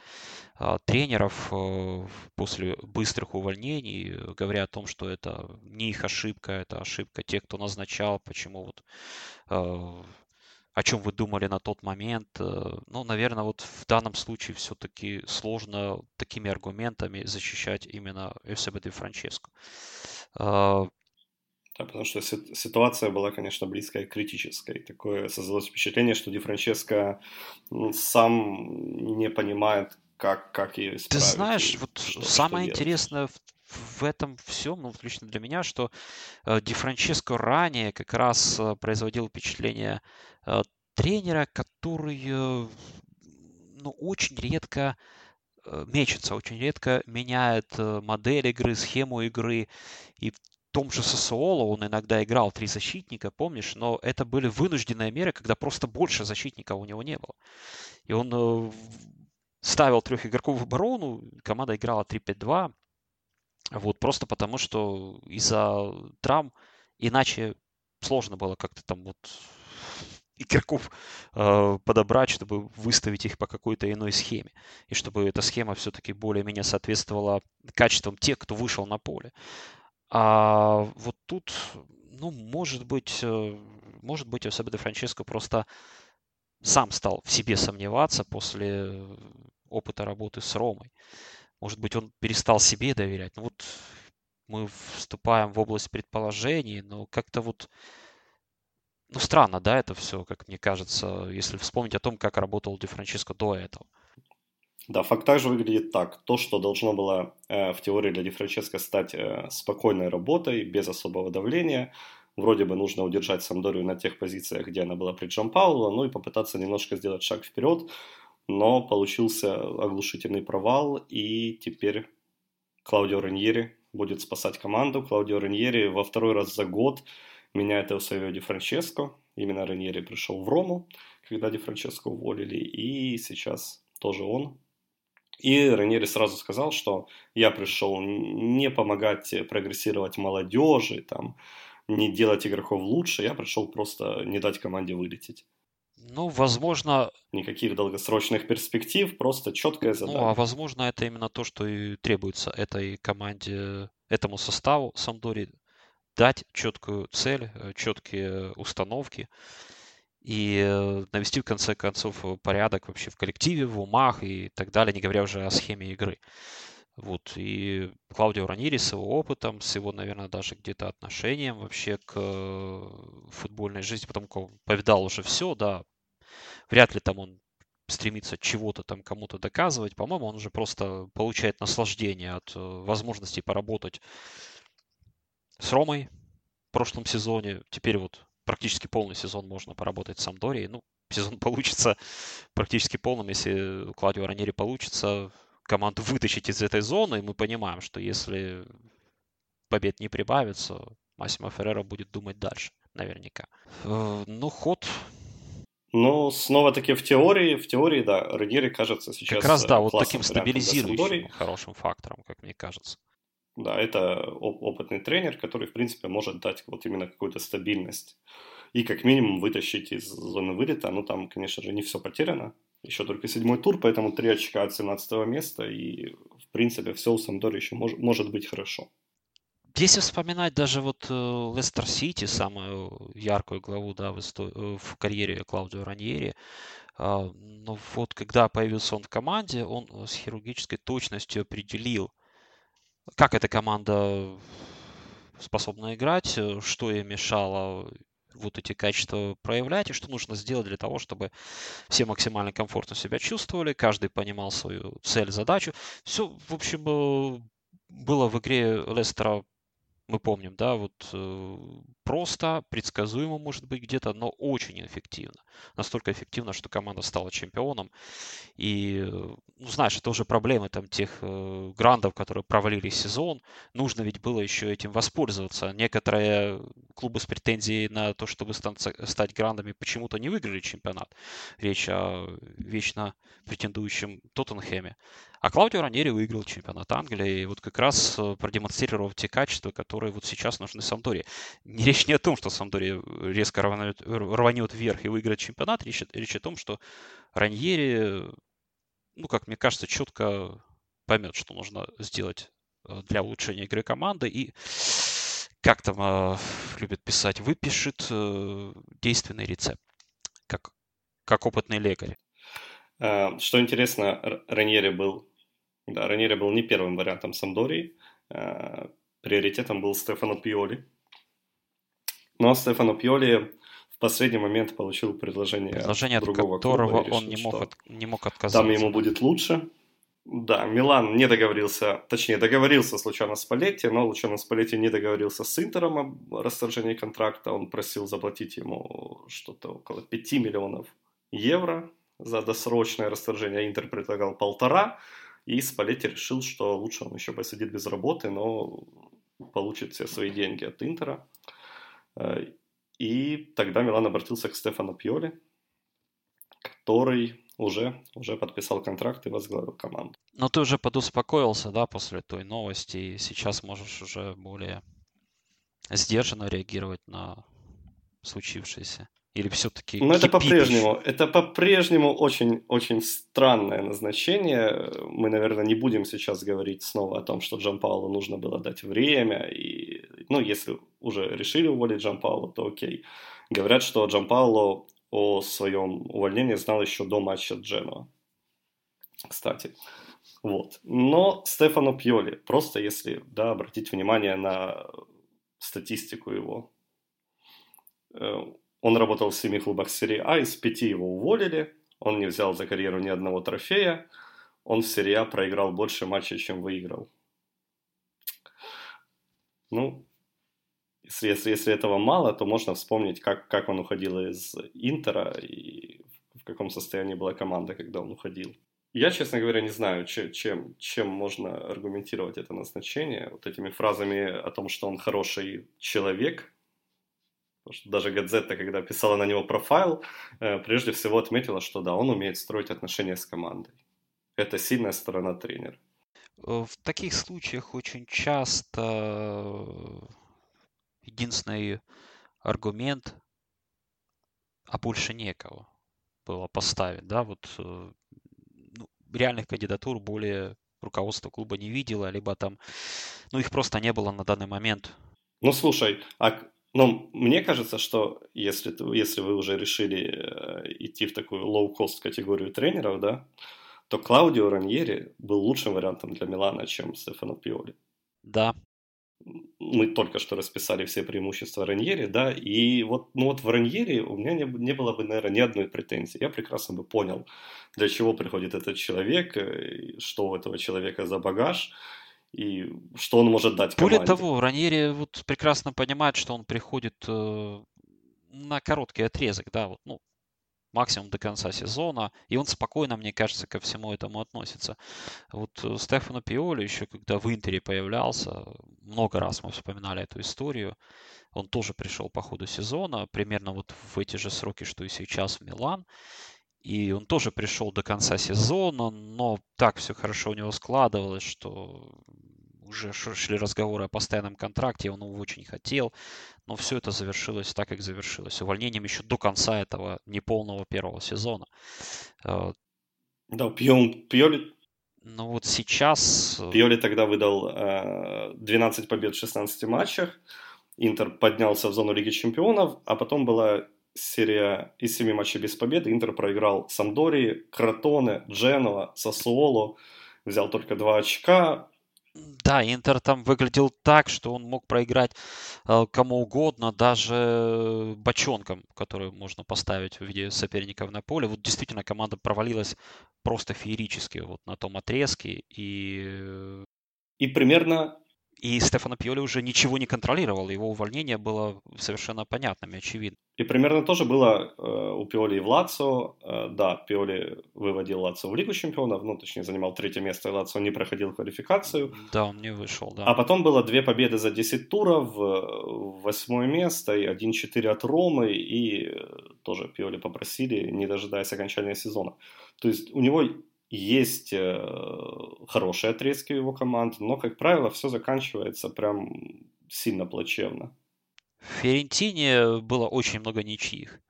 э, тренеров э, после быстрых увольнений, говоря о том, что это не их ошибка, это ошибка тех, кто назначал, почему вот э, о чем вы думали на тот момент. Э, ну, наверное, вот в данном случае все-таки сложно такими аргументами защищать именно Эвсебе де Франческо. А, да, потому что ситуация была, конечно, близкая к критической. Такое создалось впечатление, что Ди Франческо ну, сам не понимает, как, как ее исправить. Ты знаешь, вот что, самое что интересное в, в этом всем, ну, лично для меня, что э, Ди Франческо ранее как раз э, производил впечатление Э, тренера, который ну, очень редко мечется, очень редко меняет модель игры, схему игры. И в том же Сосуоло он иногда играл три защитника, помнишь, но это были вынужденные меры, когда просто больше защитников у него не было. И он ставил трех игроков в оборону, команда играла 3-5-2, вот просто потому, что из-за травм иначе сложно было как-то там вот [LAUGHS] игроков э, подобрать, чтобы выставить их по какой-то иной схеме. И чтобы эта схема все-таки более-менее соответствовала качествам тех, кто вышел на поле. А вот тут, ну, может быть, э, может быть, особенно Франческо просто сам стал в себе сомневаться после опыта работы с Ромой. Может быть, он перестал себе доверять. Ну вот мы вступаем в область предположений, но как-то вот ну, странно, да, это все, как мне кажется, если вспомнить о том, как работал Ди Франческо до этого. Да, факт также выглядит так. То, что должно было э, в теории для Ди Франческо стать э, спокойной работой, без особого давления, вроде бы нужно удержать Самдорию на тех позициях, где она была при Джан Пауло, ну и попытаться немножко сделать шаг вперед, но получился оглушительный провал, и теперь Клаудио Раньери будет спасать команду. Клаудио Раньери во второй раз за год меняет Эусебио Ди Франческо. Именно Раньери пришел в Рому, когда Ди Франческо уволили, и сейчас тоже он. И Раньери сразу сказал, что я пришел не помогать прогрессировать молодежи, там, не делать игроков лучше, я пришел просто не дать команде вылететь. Ну, возможно... Никаких долгосрочных перспектив, просто четкая задача. Ну, а возможно, это именно то, что и требуется этой команде, этому составу Самдори дать четкую цель, э, четкие установки и э, навести в конце концов порядок вообще в коллективе, в умах и так далее, не говоря уже о схеме игры. Вот, и Клаудио Раньери с его опытом, с его, наверное, даже где-то отношением вообще к э, футбольной жизни, потому как он повидал уже все, да, вряд ли там он стремится чего-то там кому-то доказывать. По-моему, он уже просто получает наслаждение от возможности поработать с Ромой в прошлом сезоне. Теперь вот практически полный сезон можно поработать с Самдорией. Ну, сезон [LAUGHS] получится практически полным, если у Клаудио Ранери получится команду вытащить из этой зоны. И мы понимаем, что если побед не прибавится, Массимо Феррера будет думать дальше, наверняка. Э, ну, ход ну, снова-таки в теории, в теории, да, Раньери кажется сейчас Как раз, да, вот таким стабилизирующим хорошим фактором, как мне кажется. Да, это опытный тренер, который, в принципе, может дать вот именно какую-то стабильность. И как минимум вытащить из зоны вылета. Ну, там, конечно же, не все потеряно. Еще только седьмой тур, поэтому три очка от 17 места. И, в принципе, все у Самдори еще мож, может быть хорошо. Если вспоминать даже вот э, Лестер Сити, самую яркую главу да, в, истории, э, в карьере Клаудио Раньери, а, но вот когда появился он в команде, он с хирургической точностью определил, как эта команда способна играть, э, что ей мешало вот эти качества проявлять, и что нужно сделать для того, чтобы все максимально комфортно себя чувствовали, каждый понимал свою цель, задачу. Все, в общем, э, было в игре Лестера мы помним, да, вот э, просто, предсказуемо, может быть, где-то, но очень эффективно. Настолько эффективно, что команда стала чемпионом. И, э, ну, знаешь, это уже проблемы там тех э, грандов, которые провалили сезон. Нужно ведь было еще этим воспользоваться. Некоторые клубы с претензией на то, чтобы стать грандами, почему-то не выиграли чемпионат. Речь о вечно претендующем Тоттенхэме. А Клаудио Ранери выиграл чемпионат Англии, и вот как раз э, продемонстрировав те качества, которые вот сейчас нужны Самдоре. Не речь не о том, что Самдоре резко рванет, рванет вверх и выиграет чемпионат, речь, речь о том, что Раньери, ну, как мне кажется, четко поймет, что нужно сделать э, для улучшения игры команды и как там э, любят писать, выпишет э, действенный рецепт, как, как опытный лекарь. Э, что интересно, Раньери был да, Раньери был не первым вариантом Самдории. Э, приоритетом был Стефано Пиоли. Но Стефано Пиоли в последний момент получил предложение, предложение другого от которого клуба решил, он не мог, от, не мог отказаться. Там ему будет лучше. Да, Милан не договорился, точнее, договорился с Лучано Спалетти, но Лучано Спалетти не договорился с Интером о расторжении контракта. Он просил заплатить ему что-то около 5 миллионов евро за досрочное расторжение, а Интер предлагал полтора. И Спалетти решил, что лучше он еще посидит без работы, но получит все свои деньги от Интера. Э, и тогда Милан обратился к Стефану Пьоли, который уже, уже подписал контракт и возглавил команду. Но ты уже подуспокоился, да, после той новости, и сейчас можешь уже более сдержанно реагировать на случившееся. Или все-таки Но это по-прежнему, это по-прежнему очень, очень странное назначение. Мы, наверное, не будем сейчас говорить снова о том, что Джан Паулу нужно было дать время. И, ну, если уже решили уволить Джан Паулу, то окей. Говорят, что Джан Пауло о своем увольнении знал еще до матча Дженуа. Кстати. Вот. Но Стефано Пьоли, просто если да, обратить внимание на статистику его, э, он работал в семи клубах серии А, из пяти его уволили, он не взял за карьеру ни одного трофея, он в серии А проиграл больше матчей, чем выиграл. Ну, если, если, если этого мало, то можно вспомнить, как, как он уходил из Интера и в каком состоянии была команда, когда он уходил. Я, честно говоря, не знаю, чем, чем, можно аргументировать это назначение. Вот этими фразами о том, что он хороший человек. Потому что даже Газета, когда писала на него профайл, э, прежде всего отметила, что да, он умеет строить отношения с командой. Это сильная сторона тренера. В таких случаях очень часто единственный аргумент, а больше некого было поставить, да, вот э, ну, реальных кандидатур более руководство клуба не видело, либо там, ну, их просто не было на данный момент. Ну, слушай, а ну, мне кажется, что если, если вы уже решили э, идти в такую low-cost категорию тренеров, да, то Клаудио Раньери был лучшим вариантом для Милана, чем Стефано Пиоли. Да, мы только что расписали все преимущества Раньери, да, и вот, ну вот в Раньери у меня не, не было бы, наверное, ни одной претензии. Я прекрасно бы понял, для чего приходит этот человек, э, что у этого человека за багаж, и что он может дать команде. Более того, Раньери вот прекрасно понимает, что он приходит э, на короткий отрезок, да, вот, ну, максимум до конца сезона, и он спокойно, мне кажется, ко всему этому относится. Вот э, Стефано Пиоли еще, когда в Интере появлялся, много раз мы вспоминали эту историю, он тоже пришел по ходу сезона, примерно вот в эти же сроки, что и сейчас в Милан, и он тоже пришел до конца сезона, но так все хорошо у него складывалось, что уже шли разговоры о постоянном контракте, он его очень хотел, но все это завершилось так, как завершилось. Увольнением еще до конца этого неполного первого сезона. Э, да, Пьон, Пьоли... Ну вот сейчас... Э, Пьоли тогда выдал э, 12 побед в 16 матчах, Интер поднялся в зону Лиги Чемпионов, а потом была серия из 7 матчей без победы. Интер проиграл Самдории, Кротоне, Дженова, Сосуоло, взял только 2 очка, да, Интер там выглядел так, что он мог проиграть э, кому угодно, даже бочонкам, которые можно поставить в виде соперников на поле. Вот действительно команда провалилась просто феерически вот на том отрезке. И, и примерно и Стефано Пьоли уже ничего не контролировал, его увольнение было совершенно понятным и очевидным. И примерно тоже было э, у Пиоли и в Лацо. Э, да, Пиоли выводил Лацо в Лигу чемпионов, ну, точнее, занимал третье место, и Лацо не проходил квалификацию. Да, он не вышел, да. А потом было две победы за 10 туров, восьмое место и 1-4 от Ромы, и э, тоже Пиоли попросили, не дожидаясь окончания сезона. То есть у него есть э, хорошие отрезки его команд, но, как правило, все заканчивается прям сильно плачевно. В Ферентине было очень много ничьих.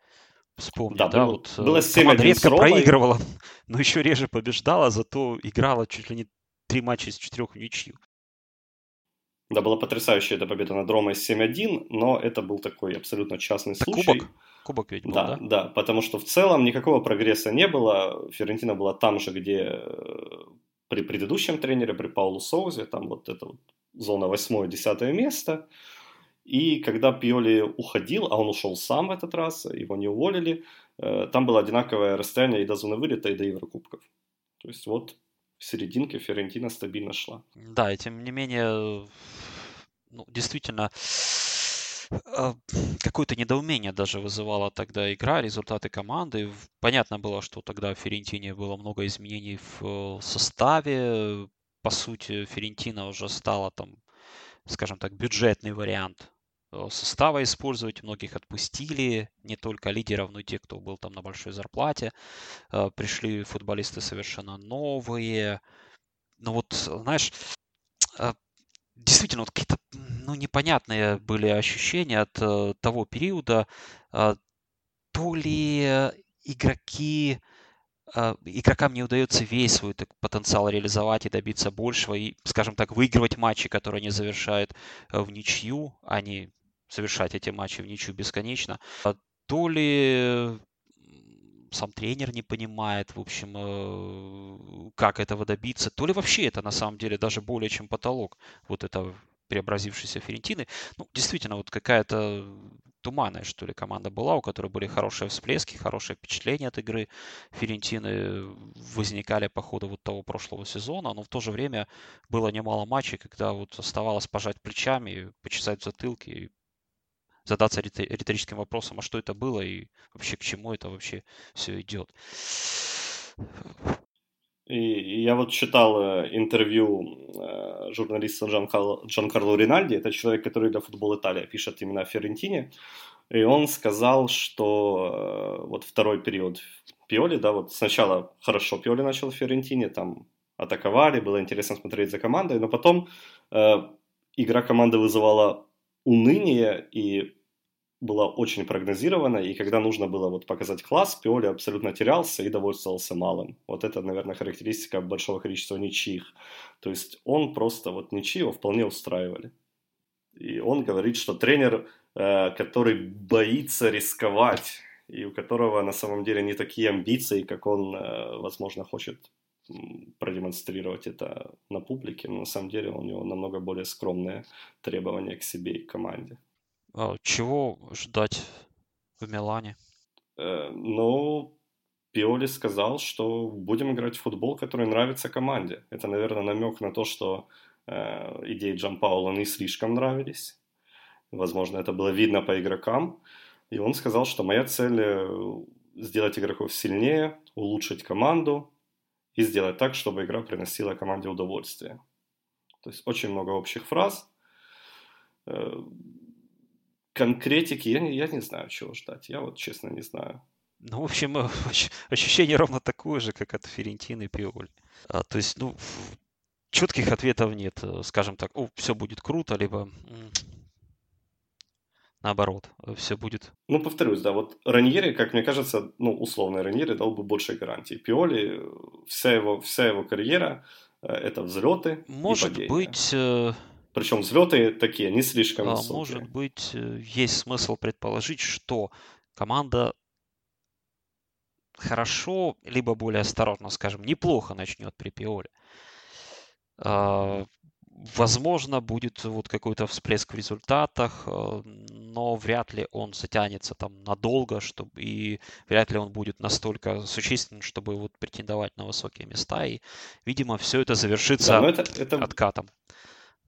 Вспомни, да, да было, вот э, было 7 команда редко проигрывала, [LAUGHS] но еще реже побеждала, зато играла чуть ли не три матча из четырех ничью. Да, была потрясающая эта победа над Ромой 7-1, но это был такой абсолютно частный это случай. Кубок? Кубок ведь был, да, да? Да, потому что в целом никакого прогресса не было. Ферентина была там же, где э, при предыдущем тренере, при Паулу Соузе, там вот эта вот зона 8-10 место. И когда Пьоли уходил, а он ушел сам в этот раз, его не уволили, э, там было одинаковое расстояние и до зоны вылета, и до Еврокубков. То есть вот серединке Ферентина стабильно шла. Да, и тем не менее, ну, действительно, а, какое-то недоумение даже вызывала тогда игра, результаты команды. Понятно было, что тогда в Ферентине было много изменений в э, составе. По сути, Ферентина уже стала там скажем так, бюджетный вариант состава использовать. Многих отпустили, не только лидеров, но и те, кто был там на большой зарплате. Э, пришли футболисты совершенно новые. Но вот, знаешь, э, действительно, вот какие-то ну, непонятные были ощущения от того периода. То ли игроки игрокам не удается весь свой потенциал реализовать и добиться большего, и, скажем так, выигрывать матчи, которые они завершают э, в ничью, не совершать эти матчи в ничью бесконечно, а то ли сам тренер не понимает, в общем, э, как этого добиться, то ли вообще это на самом деле даже более чем потолок вот это преобразившейся Ферентины. Ну, действительно, вот какая-то туманная, что ли, команда была, у которой были хорошие всплески, хорошие впечатления от игры Ферентины возникали по ходу вот того прошлого сезона, но в то же время было немало матчей, когда вот оставалось пожать плечами, почесать затылки и задаться риторическим вопросом, а что это было и вообще к чему это вообще все идет. И я вот читал э, интервью э, журналиста Джан, Джан Карло Ринальди, это человек, который для футбола Италия пишет именно о Ферентине, и он сказал, что э, вот второй период Пиоли, да, вот сначала хорошо Пиоли начал в Ферентине, там атаковали, было интересно смотреть за командой, но потом э, игра команды вызывала уныние, и была очень прогнозирована, и когда нужно было вот показать класс, Пиоли абсолютно терялся и довольствовался малым. Вот это, наверное, характеристика большого количества ничьих. То есть он просто, вот ничьи его вполне устраивали. И он говорит, что тренер, э, который боится рисковать, и у которого на самом деле не такие амбиции, как он, э, возможно, хочет продемонстрировать это на публике, но на самом деле у него намного более скромные требования к себе и к команде. А, чего ждать в Милане? Э, ну, Пиоли сказал, что будем играть в футбол, который нравится команде. Это, наверное, намек на то, что э, идеи Джан Паула не слишком нравились. Возможно, это было видно по игрокам. И он сказал, что моя цель э, сделать игроков сильнее, улучшить команду и сделать так, чтобы игра приносила команде удовольствие. То есть очень много общих фраз. Э, конкретики я не, я не знаю, чего ждать. Я вот честно не знаю. Ну, в общем, [LAUGHS] ощущение ровно такое же, как от Ферентины и Пиоли. А, то есть, ну, четких ответов нет. Скажем так, о, все будет круто, либо наоборот, все будет. Ну, повторюсь, да, вот Раньери, как мне кажется, ну, условно, Раньери дал бы больше гарантий. Пиоли, вся его, вся его карьера э, – это взлеты Может и быть, э, причем взлеты такие не слишком высокие. Может быть, э, есть смысл предположить, что команда хорошо, либо более осторожно, скажем, неплохо начнет при Пиоле. А, возможно, будет вот какой-то всплеск в результатах, э, но вряд ли он затянется там надолго, чтобы и вряд ли он будет настолько существенным, чтобы вот претендовать на высокие места. И, видимо, все это завершится да, это, это... откатом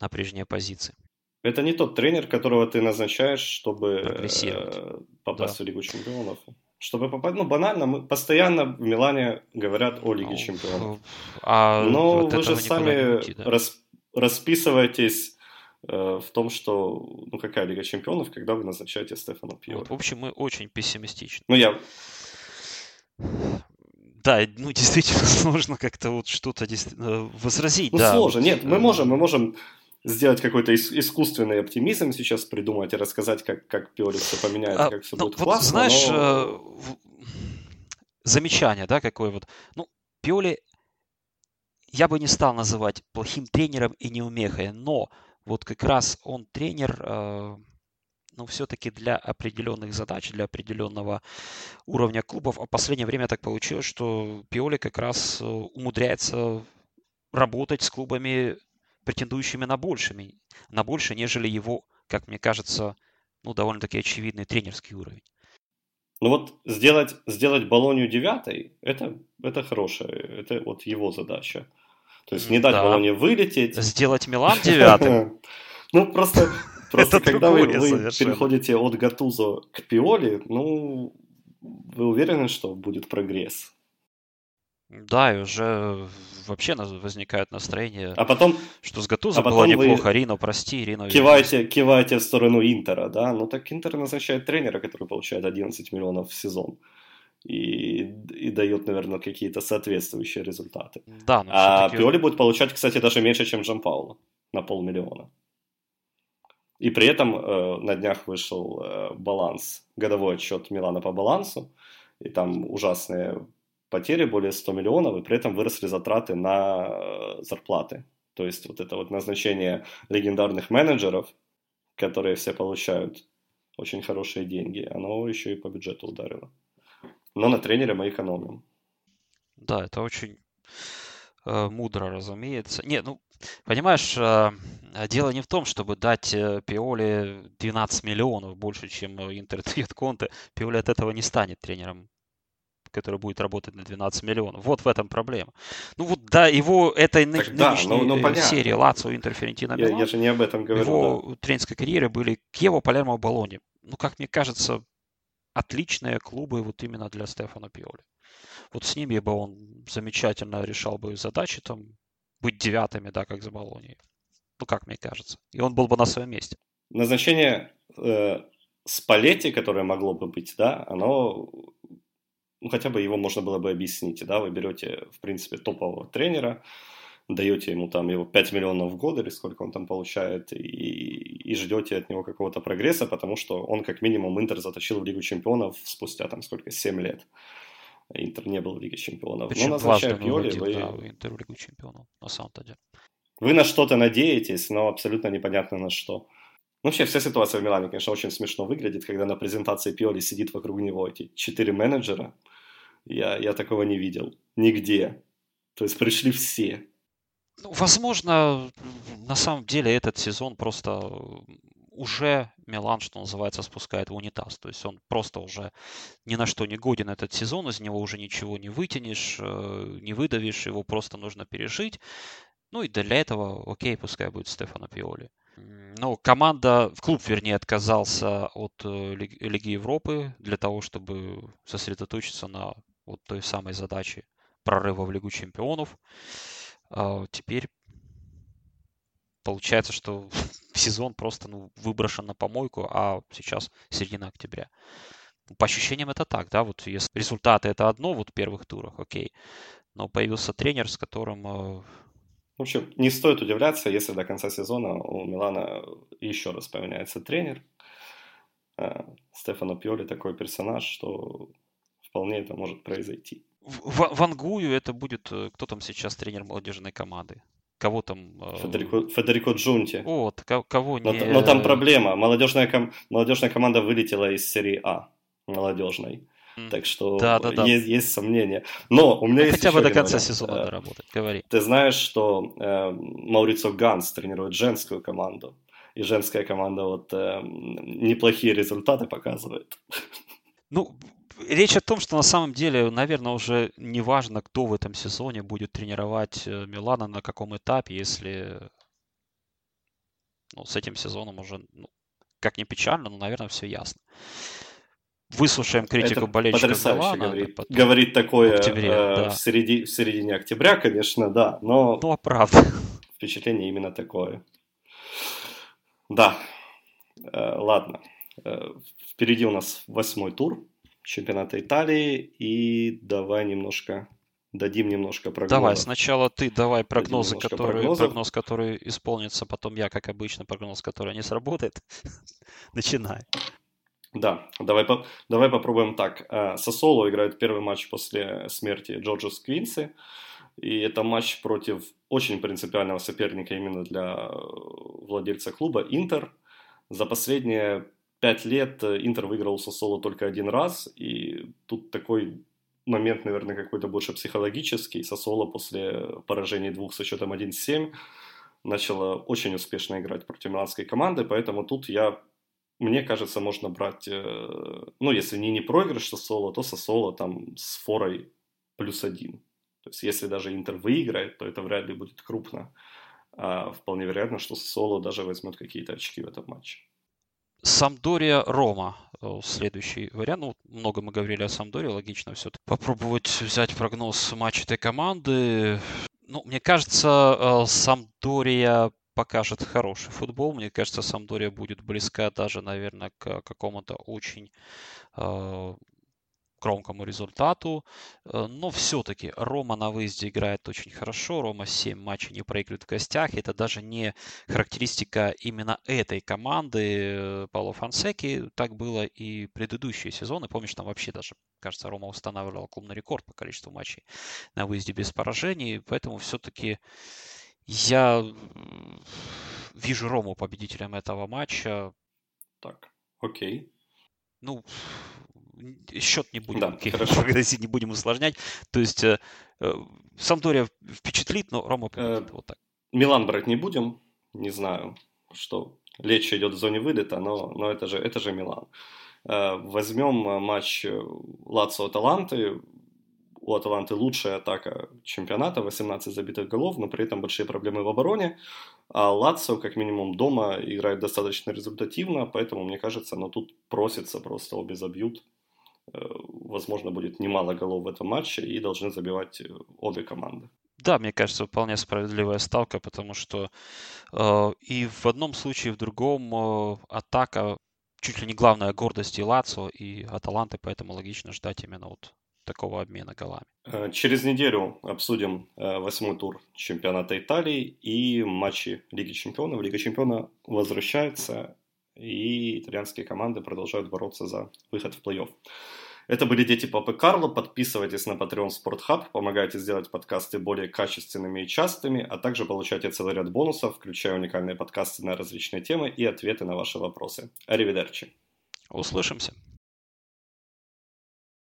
на прежние позиции. Это не тот тренер, которого ты назначаешь, чтобы э, попасть да. в Лигу чемпионов. Чтобы попасть, ну банально, мы постоянно в Милане говорят о Лиге ну, чемпионов. А Но вы же сами уйти, да. рас, расписываетесь э, в том, что ну какая Лига чемпионов, когда вы назначаете Стефана Пьера. Вот, в общем, мы очень пессимистичны. Ну я да, ну действительно [LAUGHS] нужно как-то вот что-то э, возразить. Ну да, сложно. Вот, Нет, мы можем, мы можем сделать какой-то искусственный оптимизм сейчас, придумать и рассказать, как, как Пиоли все поменяет, а, как все ну, будет вот классно. Знаешь, но... Э, замечание, да, какое вот. Ну, Пиоли я бы не стал называть плохим тренером и неумехой, но вот как раз он тренер, э, ну, все-таки для определенных задач, для определенного уровня клубов. А в последнее время так получилось, что Пиоли как раз э, умудряется работать с клубами претендующими на большими, на больше, нежели его, как мне кажется, ну, довольно-таки очевидный тренерский уровень. Ну вот сделать, сделать Болонию девятой, это, это хорошая, это вот его задача. То есть не дать да. Болоне вылететь. Сделать Милан девятым. [LAUGHS] Ну просто, [LAUGHS] просто когда вы, вы переходите от Гатузо к Пиоли, ну, вы уверены, что будет прогресс? Да, и уже вообще возникает настроение, а потом, что с Гатузо а было неплохо. Рино, прости, Рино. Киваете, киваете в сторону Интера, да? Ну так Интер назначает тренера, который получает 11 миллионов в сезон. И, и дает, наверное, какие-то соответствующие результаты. Да, но а Пиоли будет получать, кстати, даже меньше, чем Джан Пауло на полмиллиона. И при этом э, на днях вышел э, баланс, годовой отчет Милана по балансу, и там ужасные потери, более 100 миллионов, и при этом выросли затраты на э, зарплаты. То есть вот это вот назначение легендарных менеджеров, которые все получают очень хорошие деньги, оно еще и по бюджету ударило. Но на тренере мы экономим. Да, это очень э, мудро, разумеется. Не, ну, понимаешь, э, дело не в том, чтобы дать э, Пиоле 12 миллионов больше, чем э, Интер Конте. Пиоли от этого не станет тренером который будет работать на 12 миллионов. Вот в этом проблема. Ну вот да, его этой так, нынешней да, ну, ну, серии Лацо, Интер, Ферентина, я, я же не об этом говорю. Его да. тренерской карьеры были Киево, Палермо, Болони. Ну, как мне кажется, отличные клубы вот именно для Стефана Пиоли. Вот с ними бы он замечательно решал бы задачи, там, быть девятыми, да, как за Болонией. Ну, как мне кажется. И он был бы на своем месте. Назначение э, Спалетти, которое могло бы быть, да, оно ну, хотя бы его можно было бы объяснить, да, вы берете, в принципе, топового тренера, даете ему там его 5 миллионов в год или сколько он там получает, и, и ждете от него какого-то прогресса, потому что он как минимум Интер затащил в Лигу Чемпионов спустя там сколько, 7 лет. Интер не был в Лиге Чемпионов. Причем Но назначая Пиоли, вы... Да, Интер в Лигу Чемпионов, на самом-то деле. Вы на что-то надеетесь, но абсолютно непонятно на что. Вообще, вся ситуация в Милане, конечно, очень смешно выглядит, когда на презентации Пиоли сидит вокруг него эти четыре менеджера. Я, я такого не видел. Нигде. То есть пришли все. Ну, возможно, на самом деле этот сезон просто уже Милан, что называется, спускает в унитаз. То есть он просто уже ни на что не годен этот сезон, из него уже ничего не вытянешь, э, не выдавишь, его просто нужно пережить. Ну и для этого, окей, пускай будет Стефано Пиоли. Ну, команда, в клуб, вернее, отказался от э, Лиги Европы для того, чтобы сосредоточиться на вот той самой задаче прорыва в Лигу Чемпионов. А теперь получается, что [LAUGHS] сезон просто ну, выброшен на помойку, а сейчас середина октября. По ощущениям это так, да, вот если результаты это одно вот в первых турах, окей, но появился тренер, с которым э, в общем, не стоит удивляться, если до конца сезона у Милана еще раз поменяется тренер. А, Стефано Пиоли такой персонаж, что вполне это может произойти. В, в Ангую это будет, э, кто там сейчас тренер молодежной команды? Кого там? Э, Федерико, Федерико Джунти. Вот, кого не... Но, но там проблема. Молодежная, ком... молодежная команда вылетела из серии А молодежной. Так что да, да, да. Есть, есть сомнения. Но у меня ну, есть хотя бы до конца вариант. сезона э, доработать. Говори. Ты знаешь, что э, Маурицио Ганц тренирует женскую команду. И женская команда вот э, неплохие результаты показывает. Ну, речь о том, что на самом деле, наверное, уже не важно, кто в этом сезоне будет тренировать э, Милана, на каком этапе, если ну, с этим сезоном уже, ну, как ни печально, но, наверное, все ясно выслушаем критику Это болельщиков Милана. Говорит, потом, говорит такое в, октябре, э, да. в, середи, в середине октября, конечно, да, но... Ну, а правда. [LAUGHS] Впечатление именно такое. Да, э, ладно. Э, впереди у нас восьмой тур чемпионата Италии, и давай немножко дадим немножко прогнозов. Давай, сначала ты давай прогнозы, которые, прогноз, который исполнится, потом я, как обычно, прогноз, который не сработает. [LAUGHS] Начинай. Да, давай, по, давай попробуем так. Э, Сосоло играет первый матч после смерти Джорджа Сквинси. И это матч против очень принципиального соперника именно для э, владельца клуба Интер. За последние пять лет Интер выиграл у Сосоло только один раз. И тут такой момент, наверное, какой-то больше психологический. Сосоло после поражения двух со счетом 1-7 начала очень успешно играть против миланской команды, поэтому тут я мне кажется, можно брать, э, ну, если не не проигрыш соло, то со соло там с форой плюс один. То есть, если даже Интер выиграет, то это вряд ли будет крупно. А вполне вероятно, что соло даже возьмет какие-то очки в этом матче. Самдория Рома. Э, следующий вариант. Ну, много мы говорили о Самдоре, логично все-таки попробовать взять прогноз матча этой команды. Ну, мне кажется, э, Самдория покажет хороший футбол. Мне кажется, Самдория будет близка даже, наверное, к какому-то очень э, громкому результату. Э, но все-таки Рома на выезде играет очень хорошо. Рома 7 матчей не проигрывает в гостях. Это даже не характеристика именно этой команды э, Пауло Фансеки. Так было и предыдущие сезоны. Помнишь, там вообще даже, кажется, Рома устанавливал клубный рекорд по количеству матчей на выезде без поражений. Поэтому все-таки я вижу Рому победителем этого матча. Так, окей. Ну, счет не будем, да, [LAUGHS] не будем усложнять. То есть э, э, Самдория впечатлит, но Рома победит. Э, вот так. Милан брать не будем, не знаю, что Лечь идет в зоне вылета, но, но это, же, это же Милан. Э, возьмем матч Лацио Таланты. У Аталанты лучшая атака чемпионата, 18 забитых голов, но при этом большие проблемы в обороне. А Лацио, как минимум, дома играет достаточно результативно, поэтому, мне кажется, но тут просится, просто обе забьют. Э, возможно, будет немало голов в этом матче и должны забивать э, обе команды. Да, мне кажется, вполне справедливая ставка, потому что э, и в одном случае, и в другом э, атака чуть ли не главная гордость и Лацо, и Аталанты, поэтому логично ждать именно вот такого обмена голами. Э, через неделю обсудим восьмой тур чемпионата Италии и матчи Лиги Чемпионов. Лига Чемпиона возвращается и итальянские команды продолжают бороться за выход в плей-офф. Это были Дети Папы Карло. Подписывайтесь на Patreon Sport Hub, помогайте сделать подкасты более качественными и частыми, а также получайте целый ряд бонусов, включая уникальные подкасты на различные темы и ответы на ваши вопросы. Аривидерчи. Услышимся.